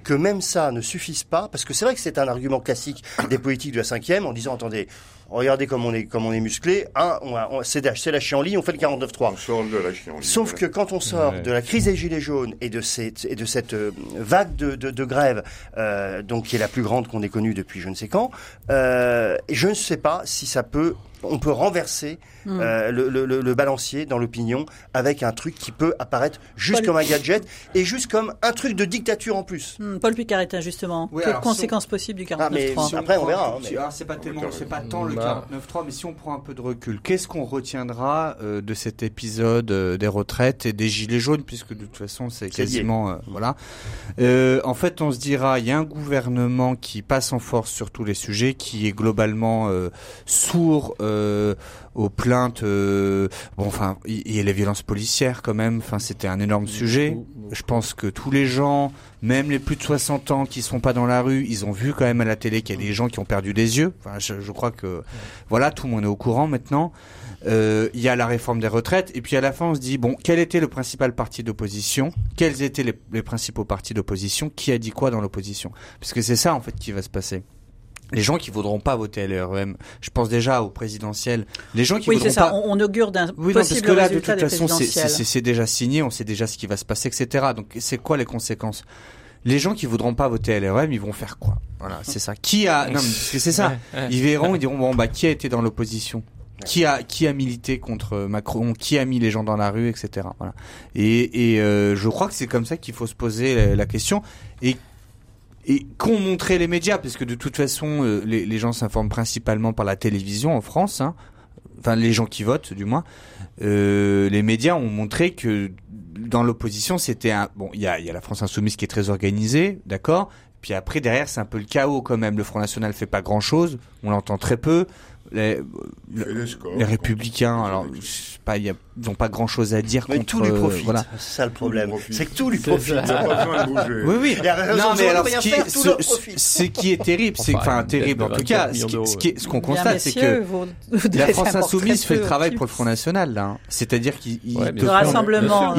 que même ça ne suffise pas, parce que c'est vrai que c'est un argument classique des politiques de la cinquième, en disant, attendez, regardez comme on est, comme on est musclé, hein, on, c'est, la chienlit, on fait le 49-3. On sort de la chienlit. Sauf que quand on sort de la crise des gilets jaunes et de cette, et de cette euh, vague de, de, de grève, euh, donc qui est la plus grande qu'on ait connue depuis je ne sais quand, euh, je ne sais pas si ça peut on peut renverser hmm. euh, le, le, le, balancier dans l'opinion avec un truc qui peut apparaître juste comme un gadget et juste comme un truc de dictature en plus. Hmm, Paul Picaretin, justement. Quelles conséquences possibles du 49.3 ah, Après, on verra. Hein, c'est pas tellement, c'est pas tant le 49.3, bah. mais si on prend un peu de recul, qu'est-ce qu'on retiendra euh, de cet épisode euh, des retraites et des gilets jaunes, puisque de toute façon, c'est quasiment, voilà. en fait, on se dira, il y a un gouvernement qui passe en force sur tous les sujets, qui est globalement sourd euh, aux plaintes. Euh, bon, enfin, il y, a les violences policières quand même. Enfin, c'était un énorme sujet. Je pense que tous les gens, même les plus de 60 ans qui sont pas dans la rue, ils ont vu quand même à la télé qu'il y a des gens qui ont perdu des yeux. Enfin, je, crois que voilà, tout le monde est au courant maintenant. Euh, il y a la réforme des retraites, et puis à la fin on se dit bon, quel était le principal parti d'opposition? Quels étaient les, les principaux partis d'opposition? Qui a dit quoi dans l'opposition? Parce que c'est ça en fait qui va se passer les gens qui voudront pas voter LREM, je pense déjà au présidentiel, les gens qui oui, voudront ça. pas... on, augure d'un oui, possible parce que là, de toute façon, c'est déjà signé, on sait déjà ce qui va se passer, etc. Donc, c'est quoi les conséquences? Les gens qui voudront pas voter LREM, ils vont faire quoi? Voilà, c'est ça. Qui a Non, c'est ça. Ils verront, ils diront bon bah qui a été dans l'opposition? Qui a qui a milité contre Macron, qui a mis les gens dans la rue, etc. Voilà. Et, et euh, je crois que c'est comme ça qu'il faut se poser la, la question. Et et qu'ont montré les médias, parce que de toute façon, euh, les, gens s'informent principalement par la télévision en France, hein, enfin les gens qui votent du moins, euh, les médias ont montré que dans l'opposition, c'était un bon, il y a, y a la France insoumise qui est très organisée, d'accord. Puis après derrière, c'est un peu le chaos quand même. Le Front National fait pas grand chose, on l'entend très peu les, les, républicains, alors pas, ils n'ont pas grand chose à dire mais contre. tout lui profite. Voilà. C'est ça le problème. C'est que tout lui profite. oui, oui. Non, mais alors, ce qui, ce, ce, qui est terrible, c'est, enfin, terrible en tout cas, ce, qu'on constate, c'est que la France insoumise fait le travail pour le Front National, là. C'est-à-dire qu'il rassemblement,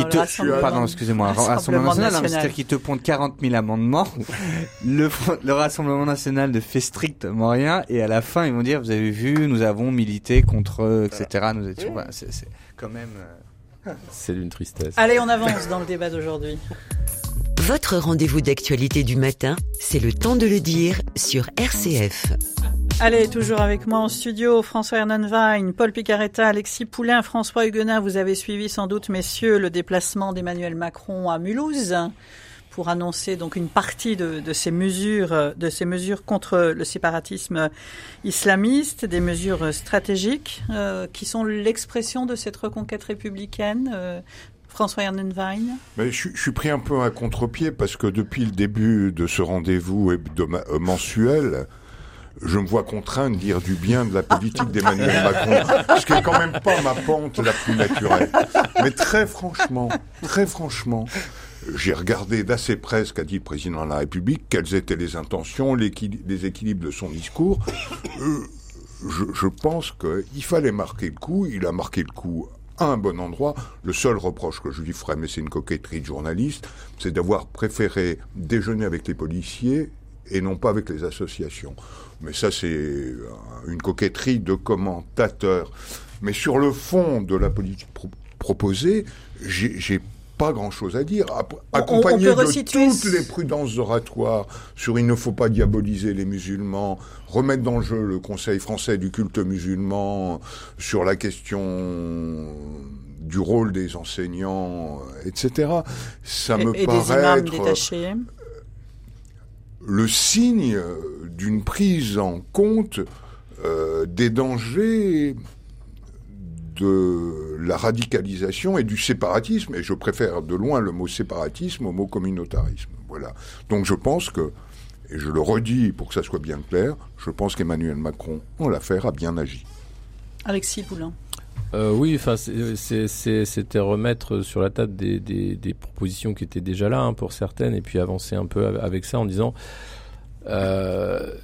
pardon, excusez-moi, le Rassemblement national, c'est-à-dire qu'il te pondent 40 000 amendements. Le, le Rassemblement national ne fait strictement rien, et à la fin, ils vont dire, vous avez vu, nous avons milité contre, etc. Nous étions, voilà, c'est quand même. Euh, c'est d'une tristesse. Allez, on avance dans le débat d'aujourd'hui. Votre rendez-vous d'actualité du matin, c'est le temps de le dire sur RCF. Allez, toujours avec moi en studio, François Hernan Wein, Paul Picaretta, Alexis Poulain, François Huguenin. Vous avez suivi sans doute, messieurs, le déplacement d'Emmanuel Macron à Mulhouse pour annoncer donc une partie de, de, ces mesures, de ces mesures contre le séparatisme islamiste, des mesures stratégiques euh, qui sont l'expression de cette reconquête républicaine. Euh, François Ernenwein Mais je, je, suis pris un peu à contre-pied parce que depuis le début de ce rendez-vous euh, mensuel, je me vois contraint de dire du bien de la politique d'Emmanuel Macron, ce qui est quand même pas ma pente la plus naturelle. Mais très franchement, très franchement, j'ai regardé d'assez près ce qu'a dit le président de la République, quelles étaient les intentions, les équilibres de son discours. Euh, je, pense qu'il fallait marquer le coup. Il a marqué le coup à un bon endroit. Le seul reproche que je lui ferais, mais c'est une coquetterie de journaliste, c'est d'avoir préféré déjeuner avec les policiers et non pas avec les associations. Mais ça, c'est une coquetterie de commentateurs. Mais sur le fond de la politique proposée, j'ai pas grand-chose à dire. Accompagné de toutes les prudences oratoires sur il ne faut pas diaboliser les musulmans, remettre dans le jeu le Conseil français du culte musulman sur la question du rôle des enseignants, etc. Ça me et paraît des être le signe d'une prise en compte euh, des dangers de la radicalisation et du séparatisme, et je préfère de loin le mot séparatisme au mot communautarisme. Voilà. Donc je pense que Et je le redis pour que ça soit bien clair, je pense qu'Emmanuel Macron, en l'affaire, a bien agi. Alexis Poulain. Euh, oui, enfin, c'était remettre sur la table des, des, propositions qui étaient déjà là hein, pour certaines, et puis avancer un peu avec ça en disant euh,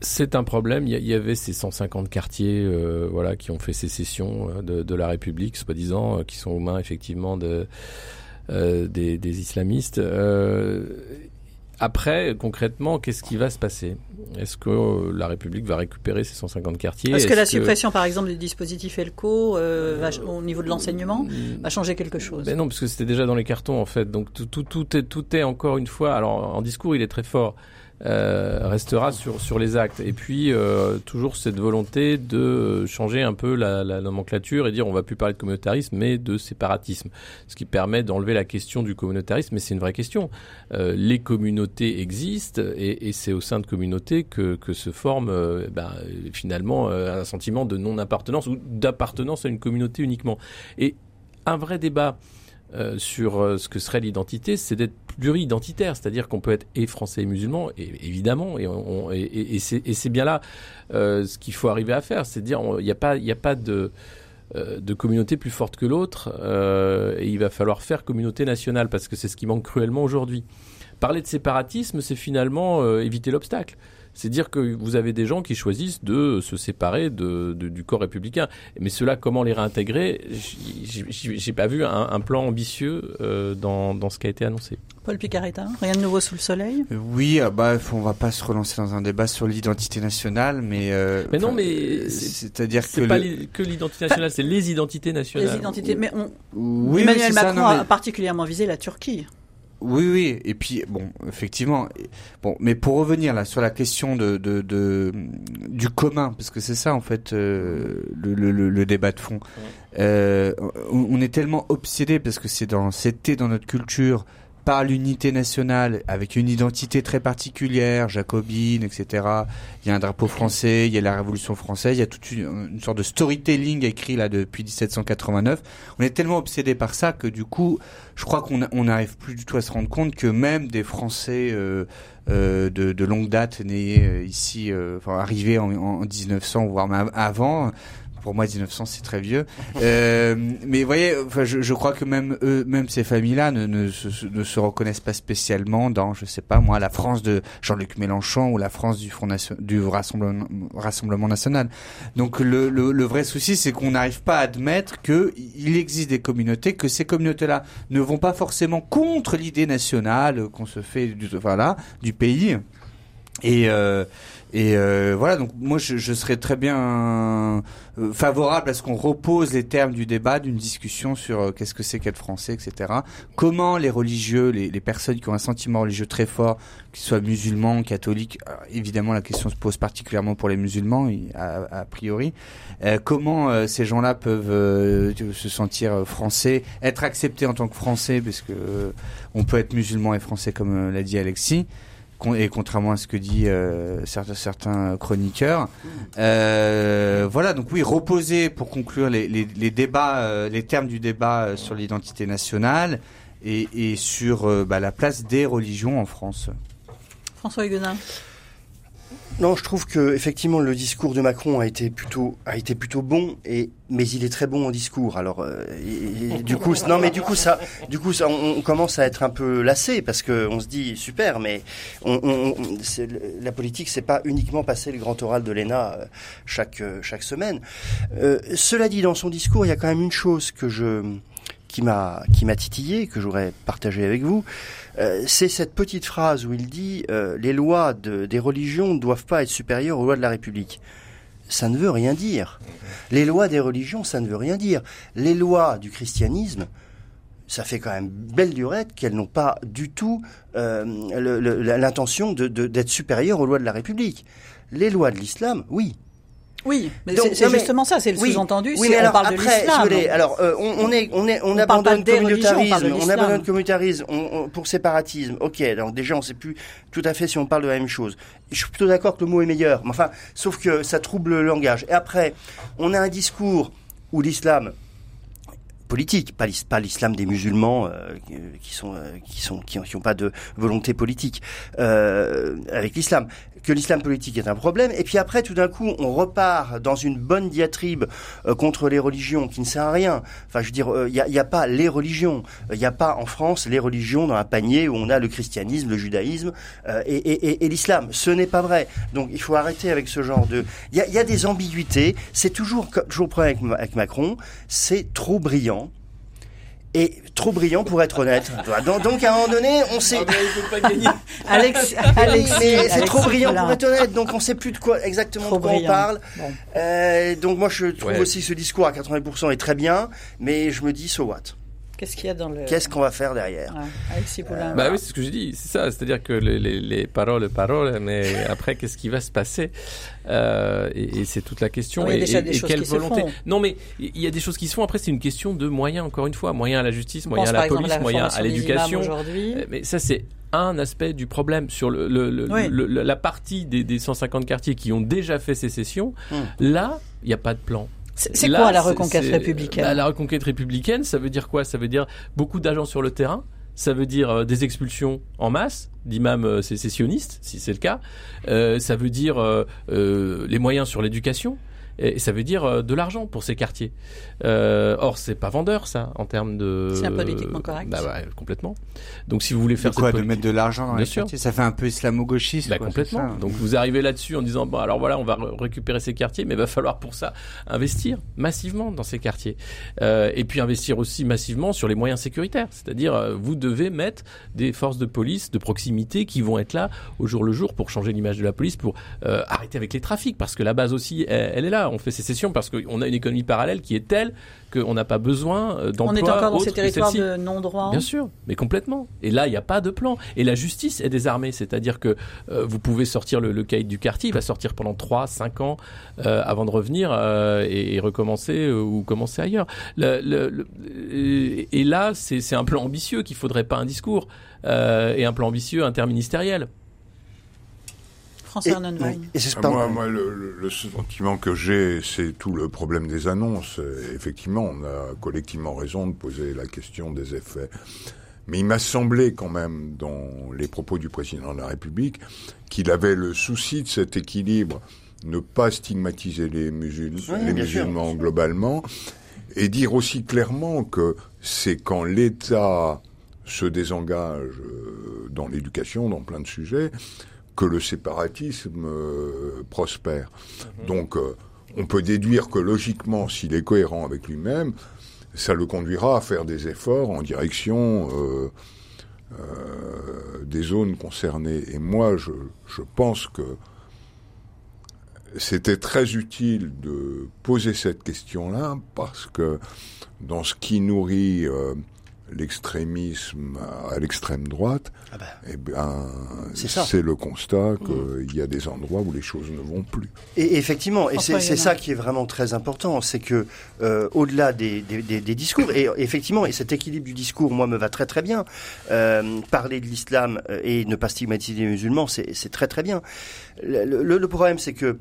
c'est un problème. Il y, avait ces 150 quartiers, euh, voilà, qui ont fait sécession de, de la République, soi-disant, qui sont aux mains effectivement de, des, des, islamistes. Après, concrètement, qu'est-ce qui va se passer? Est-ce que euh, la République va récupérer ces 150 quartiers? Est-ce que la suppression, par exemple, du dispositif ELCO euh, au niveau de l'enseignement mm. va changer quelque chose? Ben Non, parce que c'était déjà dans les cartons, en fait. Donc tout, tout, tout, est, tout est encore une fois... Alors, en discours, il est très fort. Euh, restera sur, sur les actes. Et puis, euh, toujours cette volonté de changer un peu la, la, nomenclature et dire on va plus parler de communautarisme, mais de séparatisme. Ce qui permet d'enlever la question du communautarisme, mais c'est une vraie question. Euh, les communautés existent et, c'est au sein de communautés que, que se forme ben, finalement un sentiment de non-appartenance ou d'appartenance à une communauté uniquement. Et un vrai débat sur ce que serait l'identité, c'est d'être c'est-à-dire qu'on peut être et français et musulman, évidemment, et, c'est bien là euh, ce qu'il faut arriver à faire, c'est dire il n'y a pas, pas de de communauté plus forte que l'autre, et il va falloir faire communauté nationale parce que c'est ce qui manque cruellement aujourd'hui. Parler de séparatisme, c'est finalement éviter l'obstacle c'est dire que vous avez des gens qui choisissent de se séparer de, du corps républicain. Mais cela, comment les réintégrer? J'ai pas vu un, plan ambitieux euh, dans, dans, ce qui a été annoncé. Paul Picaretta, rien de nouveau sous le soleil? Euh, Oui, ah bah, on va pas se relancer dans un débat sur l'identité nationale, mais. Euh, mais non, mais c'est-à-dire que. pas que l'identité nationale, c'est les identités nationales. Les identités, mais on... oui, Emmanuel Macron a particulièrement visé la Turquie. Oui, oui, et puis bon, effectivement, bon, mais pour revenir là sur la question de, de, de du commun, parce que c'est ça en fait euh, le, le, le, débat de fond. Euh, on, est tellement obsédé parce que c'est dans c'était dans notre culture par l'unité nationale, avec une identité très particulière, jacobine, etc. Il y a un drapeau français, il y a la Révolution française, il y a toute une, sorte de storytelling écrit là depuis 1789. On est tellement obsédé par ça que du coup, je crois qu'on n'arrive plus du tout à se rendre compte que même des Français euh, euh, de, longue date nés euh, ici, enfin arrivés en, en 1900 voire même avant, pour moi, 1900, c'est très vieux. Euh, mais voyez, enfin, je, crois que même eux, même ces familles-là ne, se, reconnaissent pas spécialement dans, je sais pas moi, la France de Jean-Luc Mélenchon ou la France du Front du Rassemblement, National. Donc le vrai souci, c'est qu'on n'arrive pas à admettre que il existe des communautés, que ces communautés-là ne vont pas forcément contre l'idée nationale qu'on se fait du, voilà, du pays. Et euh, et euh, voilà, donc moi je, je serais très bien euh, favorable à ce qu'on repose les termes du débat, d'une discussion sur euh, qu'est-ce que c'est qu'être français, etc. Comment les religieux, les, les, personnes qui ont un sentiment religieux très fort, qu'ils soient musulmans, catholiques, évidemment la question se pose particulièrement pour les musulmans, a, a priori, comment ces gens-là peuvent se sentir français, être acceptés en tant que français, parce que on peut être musulman et français comme l'a dit Alexis et contrairement à ce que dit euh, certains, chroniqueurs. Euh, voilà, donc oui, reposer pour conclure les, débats, euh, les termes du débat sur l'identité nationale et, et sur bah, la place des religions en France. François Huguenin. Non, je trouve que effectivement le discours de Macron a été plutôt a été plutôt bon et mais il est très bon en discours. Alors euh, du coup non mais du coup ça du coup ça on, commence à être un peu lassé parce que on se dit super mais on, on la politique c'est pas uniquement passer le grand oral de l'ENA euh, chaque euh, chaque semaine. Euh, cela dit dans son discours il y a quand même une chose que je qui m'a qui titillé que j'aurais partagé avec vous euh, c'est cette petite phrase où il dit euh, les lois de, des religions ne doivent pas être supérieures aux lois de la République. Ça ne veut rien dire. Les lois des religions, ça ne veut rien dire. Les lois du christianisme, ça fait quand même belle durette qu'elles n'ont pas du tout euh, l'intention d'être supérieures aux lois de la République. Les lois de l'islam, oui, oui, mais c'est justement ça, c'est le sous-entendu. Oui, mais alors, on parle après, de alors euh, on, on, est, on est, on, on abandonne communautarisme, on, abandonne communautarisme pour séparatisme. Ok, donc déjà on ne sait plus tout à fait si on parle de la même chose. Je suis plutôt d'accord que le mot est meilleur, mais enfin, sauf que ça trouble le langage. Et après, on a un discours où l'islam politique, pas l'islam des musulmans euh, qui sont qui sont qui n'ont pas de volonté politique avec l'islam que l'islam politique est un problème, et puis après, tout d'un coup, on repart dans une bonne diatribe euh, contre les religions qui ne sert à rien. Enfin, je veux dire, il euh, n'y a, pas les religions. Il euh, n'y a pas en France les religions dans un panier où on a le christianisme, le judaïsme et, l'islam. Ce n'est pas vrai. Donc, il faut arrêter avec ce genre de... Il y a, des ambiguïtés. C'est toujours, toujours le problème avec Macron, c'est trop brillant et trop brillant pour être honnête. Donc, à un moment donné, on sait. Ah, Alex, c'est trop brillant pour être honnête. Donc on sait plus de quoi exactement de quoi on parle. Euh, donc moi je trouve aussi ce discours à 80% est très bien, mais je me dis so what? Qu'est-ce qu'il y a dans le. Qu'est-ce qu'on va faire derrière euh, Bah oui, c'est ce que je dis. C'est ça. C'est-à-dire que les, les, les, paroles, paroles, mais après, qu'est-ce qui va se passer euh, Et, et c'est toute la question. et, et quelle volonté Non, mais il y a des choses qui se font. Après, c'est une question de moyens. Encore une fois, moyens à la justice, moyens à la police, moyens à l'éducation. Euh, mais ça, c'est un aspect du problème sur le, le, le, la partie des, des 150 quartiers qui ont déjà fait sécession. Hum. Là, il n'y a pas de plan. C'est quoi la reconquête républicaine bah, La reconquête républicaine, ça veut dire quoi? Ça veut dire beaucoup d'agents sur le terrain, ça veut dire euh, des expulsions en masse d'imams euh, sécessionnistes, si c'est le cas. Euh, ça veut dire les moyens sur l'éducation et ça veut dire euh, de l'argent pour ces quartiers. Euh, or, c'est pas vendeur ça en termes de. C'est politiquement correct. Bah, bah, complètement. Donc, si vous voulez faire de quoi, de mettre de l'argent dans les quartiers, ça fait un peu islamo-gauchiste. Bah, complètement. Donc, vous arrivez là-dessus en disant bon, alors voilà, on va récupérer ces quartiers, mais il va falloir pour ça investir massivement dans ces quartiers, euh, et puis investir aussi massivement sur les moyens sécuritaires. C'est-à-dire, euh, vous devez mettre des forces de police de proximité qui vont être là au jour le jour pour changer l'image de la police, pour euh, arrêter avec les trafics, parce que la base aussi, elle est là on fait sécession parce qu'on a une économie parallèle qui est telle qu'on n'a pas besoin d'emplois. On est encore dans ces territoires de non-droit. Bien sûr, mais complètement. Et là, il n'y a pas de plan. Et la justice est désarmée, c'est-à-dire que euh, vous pouvez sortir le, le caïd du quartier, il va sortir pendant 3, 5 ans euh, avant de revenir euh, et, recommencer ou commencer ailleurs. et là, c'est un plan ambitieux qu'il faudrait pas un discours et un plan ambitieux interministériel. François ah, moi, moi le, sentiment que j'ai, c'est tout le problème des annonces. Effectivement, on a collectivement raison de poser la question des effets. Mais il m'a semblé quand même, dans les propos du président de la République, qu'il avait le souci de cet équilibre, ne pas stigmatiser les, les musulmans globalement, et dire aussi clairement que c'est quand l'État se désengage euh, dans l'éducation, dans plein de sujets, que le séparatisme euh, prospère. Mhm. Donc, euh, on peut déduire que logiquement, s'il est cohérent avec lui-même, ça le conduira à faire des efforts en direction euh, des zones concernées. Et moi, je, je pense que c'était très utile de poser cette question-là parce que dans ce qui nourrit l'extrémisme à l'extrême droite, ah ben, eh bien, c'est le constat mmh. qu'il y a des endroits où les choses ne vont plus. Et effectivement, et c'est ça qui est vraiment très important, c'est que euh, au-delà des, discours, et effectivement, et cet équilibre du discours, moi, me va très très bien. Euh, parler de l'islam euh, et ne pas stigmatiser les musulmans, c'est très très bien. le problème, c'est que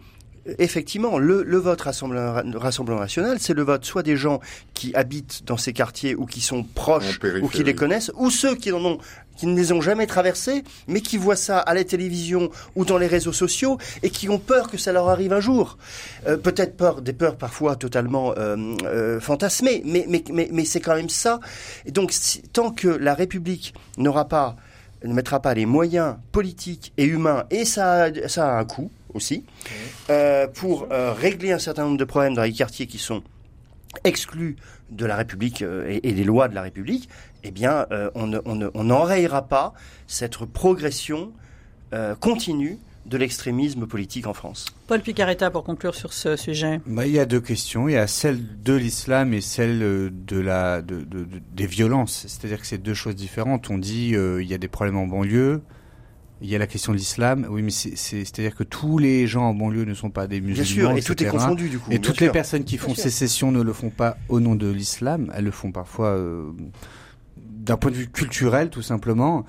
effectivement, le, le vote Rassemblement, National, c'est le vote soit des gens qui habitent dans ces quartiers ou qui sont proches ou qui les connaissent, ou ceux qui en ont qui ne les ont jamais traversés, mais qui voient ça à la télévision ou dans les réseaux sociaux et qui ont peur que ça leur arrive un jour. Euh, peut-être peur, des peurs parfois totalement euh, euh, fantasmées, mais, mais, mais, mais c'est quand même ça. Et donc, tant que la République n'aura pas ne mettra pas les moyens politiques et humains, et ça, ça a un coût, aussi, euh, pour euh, régler un certain nombre de problèmes dans les quartiers qui sont exclus de la République euh, et, des lois de la République, eh bien, on n'enrayera pas cette progression continue de l'extrémisme politique en France. Paul Picaretta, pour conclure sur ce sujet. Bah, il y a deux questions. Il y a celle de l'islam et celle de la, de, des violences. C'est-à-dire que c'est deux choses différentes. On dit il y a des problèmes en banlieue. Il y a la question de l'islam, oui, mais c'est-à-dire que tous les gens en banlieue ne sont pas des musulmans. Bien sûr, et tout est confondu du coup. Et toutes les personnes qui font sécession ne le font pas au nom de l'islam, elles le font parfois euh, d'un point de vue culturel tout simplement.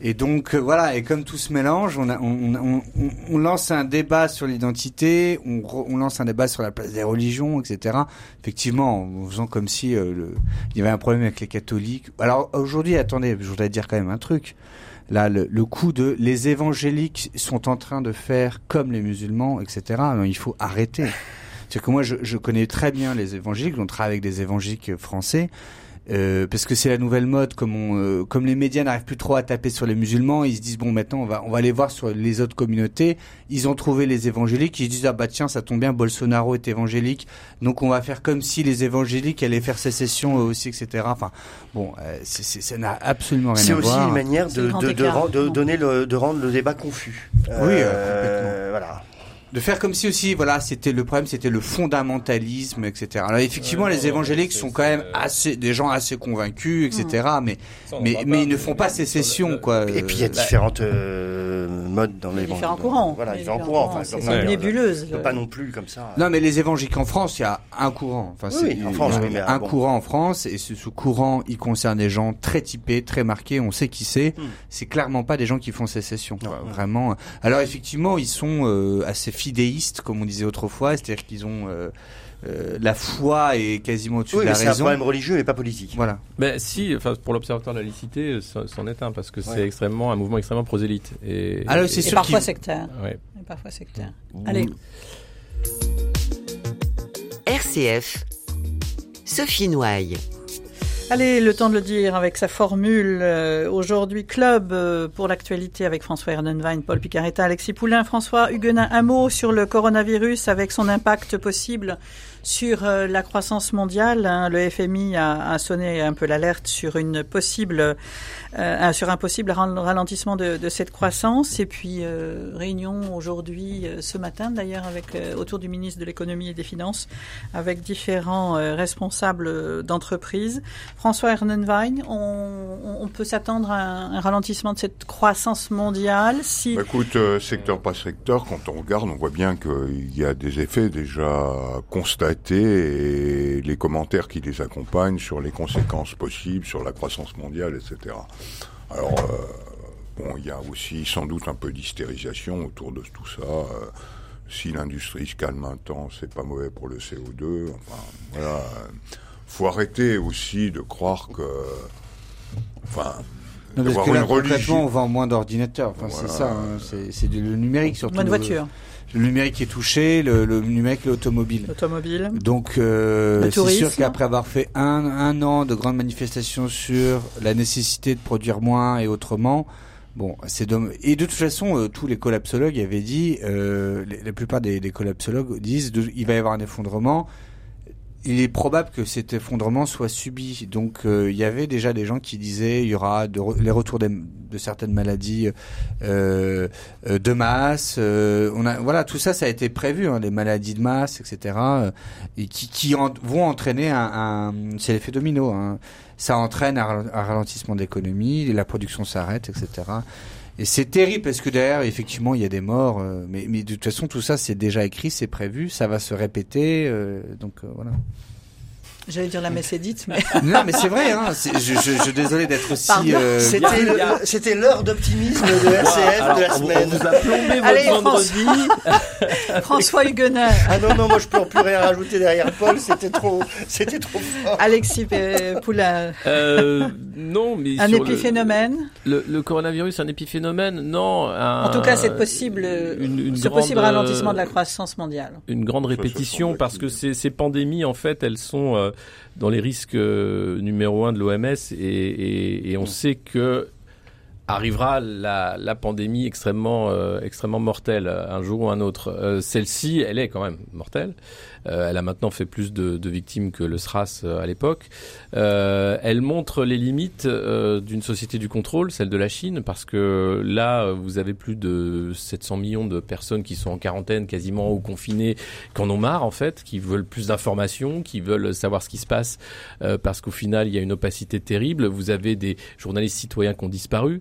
Et donc euh, voilà, et comme tout se mélange, on, a, on, on, on, lance un débat sur l'identité, on, on, lance un débat sur la place des religions, etc. Effectivement, en faisant comme si euh, le, il y avait un problème avec les catholiques. Alors aujourd'hui, attendez, je voudrais dire quand même un truc. Là, le, le, coup de les évangéliques sont en train de faire comme les musulmans, etc. Non, il faut arrêter. C'est que moi, je, je, connais très bien les évangéliques, on travaille avec des évangéliques français. Euh, parce que c'est la nouvelle mode, comme on, euh, comme les médias n'arrivent plus trop à taper sur les musulmans, ils se disent bon maintenant on va on va aller voir sur les autres communautés. Ils ont trouvé les évangéliques, ils se disent ah bah tiens ça tombe bien, Bolsonaro est évangélique, donc on va faire comme si les évangéliques allaient faire sécession aussi, etc. Enfin bon, euh, ça n'a absolument rien à voir. C'est aussi une manière de, de, de, de, donner le, de rendre le débat confus. Oui, complètement. Voilà de faire comme si aussi voilà c'était le problème c'était le fondamentalisme etc alors effectivement les évangéliques sont quand même assez des gens assez convaincus etc hmm. mais mais mais ils ne font pas sécession quoi. Et puis il y a différentes euh, modes dans les différents courants. Voilà différents courants enfin c'est une nébuleuse pas non plus comme ça. Non mais les évangéliques en France il y a un courant. Enfin c'est en France, un courant en France et ce, courant il concerne des gens très typés très marqués on sait qui c'est. Hmm. c'est clairement pas des gens qui font sécession vraiment alors effectivement ils sont euh, assez fidéistes, comme on disait autrefois, c'est-à-dire qu'ils ont euh, euh, la foi est quasiment au-dessus de la raison. C'est un problème religieux et pas politique. Voilà. Mais si, enfin, pour l'observateur de la laïcité, c'en est un parce que c'est extrêmement un mouvement extrêmement prosélyte et, Alors, c'est parfois sectaire. Ouais. Et parfois sectaire. Allez. RCF. Sophie Noailles. Allez, le temps de le dire avec sa formule. Euh, aujourd'hui, club euh, pour l'actualité avec François Ernenwein, Paul Picaretta, Alexis Poulain, François Huguenin. Un mot sur le coronavirus avec son impact possible sur euh, la croissance mondiale. Hein. le FMI a, a sonné un peu l'alerte sur une possible euh, sur un possible ralentissement de, de, cette croissance. Et puis euh, réunion aujourd'hui, euh, ce matin d'ailleurs, avec autour du ministre de l'économie et des finances, avec différents responsables d'entreprises. François Ernenwein, on, on peut s'attendre à un, ralentissement de cette croissance mondiale si. Bah, écoute, secteur par secteur, quand on regarde, on voit bien qu'il y a des effets déjà constatés et les commentaires qui les accompagnent sur les conséquences possibles sur la croissance mondiale, etc. Alors, euh, bon, il y a aussi sans doute un peu d'hystérisation autour de tout ça. Euh, si l'industrie se calme un temps, c'est pas mauvais pour le CO2. Enfin, voilà. Faut arrêter aussi de croire que, enfin, non, parce que là, concrètement, on vend moins d'ordinateurs. Enfin, c'est ça. Hein. c'est le numérique surtout. Moins de voitures le numérique est touché, le, le numérique et l'automobile. L'automobile. Donc euh, c'est sûr qu'après avoir fait un, un an de grandes manifestations sur la nécessité de produire moins et autrement, Bon, c'est dommage. Et de toute façon, euh, tous les collapsologues avaient dit, euh, la plupart des, des collapsologues disent, il va y avoir un effondrement il est probable que cet effondrement soit subi. Donc euh, il y avait déjà des gens qui disaient il y aura les retours de, certaines maladies euh, euh, de masse. on a voilà tout ça ça a été prévu hein, les maladies de masse etc. et qui, qui vont entraîner un, un c'est l'effet domino. Hein. Ça entraîne un, un ralentissement d'économie, la production s'arrête etc. Et c'est terrible parce que derrière, effectivement, il y a des morts. Euh, mais, mais, de toute façon, tout ça, c'est déjà écrit, c'est prévu, ça va se répéter. Euh, donc euh, voilà. J'allais dire la messe est dite, mais... non, mais c'est vrai, hein. Je, je, je, suis désolé d'être aussi... Euh... C'était l'heure d'optimisme de RCF de la semaine. On vous a plombé votre vendredi. François Huguenin. Ah non, non, moi je peux plus rien rajouter derrière Paul, c'était trop, c'était trop fort. Alexis Poulain. Euh, non, mais... Un épiphénomène le, le, coronavirus, un épiphénomène Non. Un, en tout cas, c'est possible, une, une ce possible ralentissement de la croissance mondiale. Une grande répétition, parce que ces, ces pandémies, en fait, elles sont... Dans les risques euh, numéro un de l'OMS et, et, et, on sait que arrivera la, la pandémie extrêmement euh, extrêmement mortelle un jour ou un autre. Euh, celle-ci, elle est quand même mortelle. Euh, elle a maintenant fait plus de, victimes que le SRAS euh, à l'époque. Euh, elle montre les limites d'une société du contrôle, celle de la Chine, parce que là, vous avez plus de 700 millions de personnes qui sont en quarantaine quasiment ou confinées, qui en ont marre en fait, qui veulent plus d'informations, qui veulent savoir ce qui se passe, parce qu'au final, il y a une opacité terrible. Vous avez des journalistes citoyens qui ont disparu.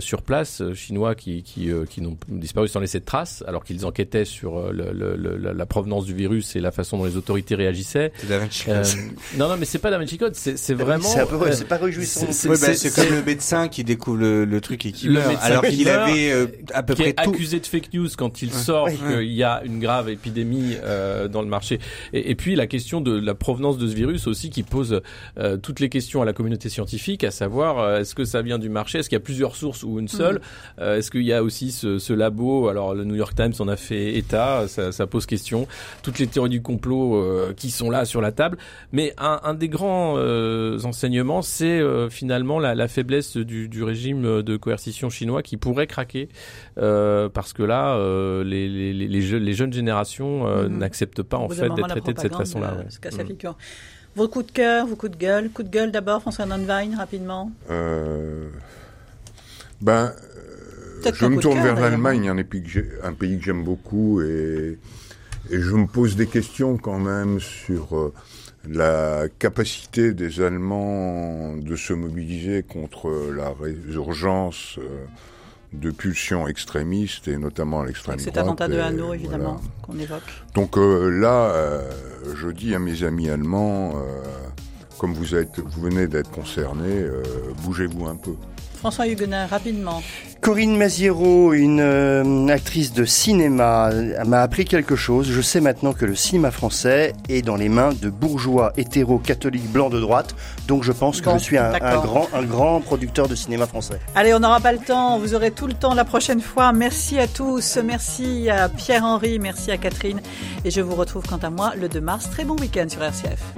sur place, chinois qui, qui, n'ont disparu sans laisser de traces, alors qu'ils enquêtaient sur la provenance du virus et la façon dont les autorités réagissaient. non, non, mais c'est pas Da Vinci Code, c'est vraiment. C'est pas réjouissant. C'est bah, comme le médecin qui découvre le, truc et qui meurt, alors qu'il avait à peu près tout. accusé de fake news quand il sort qu'il y a une grave épidémie dans le marché. Et, et, puis la question de la provenance de ce virus aussi qui pose euh, toutes les questions à la communauté scientifique, à savoir euh, est-ce que ça vient du marché, est-ce qu'il y a plusieurs sources ou une seule, mm. euh, est-ce qu'il y a aussi ce, ce, labo, alors le New York Times en a fait état, ça, ça pose question, toutes les théories du complot qui sont là sur la table, mais un, un des grands enseignements, c'est finalement la, la faiblesse du, du, régime de coercition chinois qui pourrait craquer parce que là, les, les, les, les, jeunes générations mm-hmm. n'acceptent pas en fait d'être traités de cette façon-là. Ouais. Vos coups de cœur, vos coups de gueule. Coup de gueule d'abord, François Nonvine, rapidement. Euh, ben, euh, je me tourne vers l'Allemagne, un, un, pays que j'aime beaucoup, et, et, je me pose des questions quand même sur euh, la capacité des Allemands de se mobiliser contre la résurgence de pulsions extrémistes et notamment l'extrême droite. Cet attentat de Hanau, évidemment, qu'on évoque. Donc euh, là, euh, je dis à mes amis allemands, euh, comme vous, êtes, vous venez d'être concernés, bougez-vous un peu. François Huguenin, rapidement. Corinne Maziero, une euh, actrice de cinéma, m'a appris quelque chose. Je sais maintenant que le cinéma français est dans les mains de bourgeois hétéro-catholiques blancs de droite. Donc je pense que je suis un, grand, un grand producteur de cinéma français. Allez, on n'aura pas le temps. Vous aurez tout le temps la prochaine fois. Merci à tous. Merci à Pierre-Henri. Merci à Catherine. Et je vous retrouve quant à moi le 2 mars. Très bon week-end sur RCF.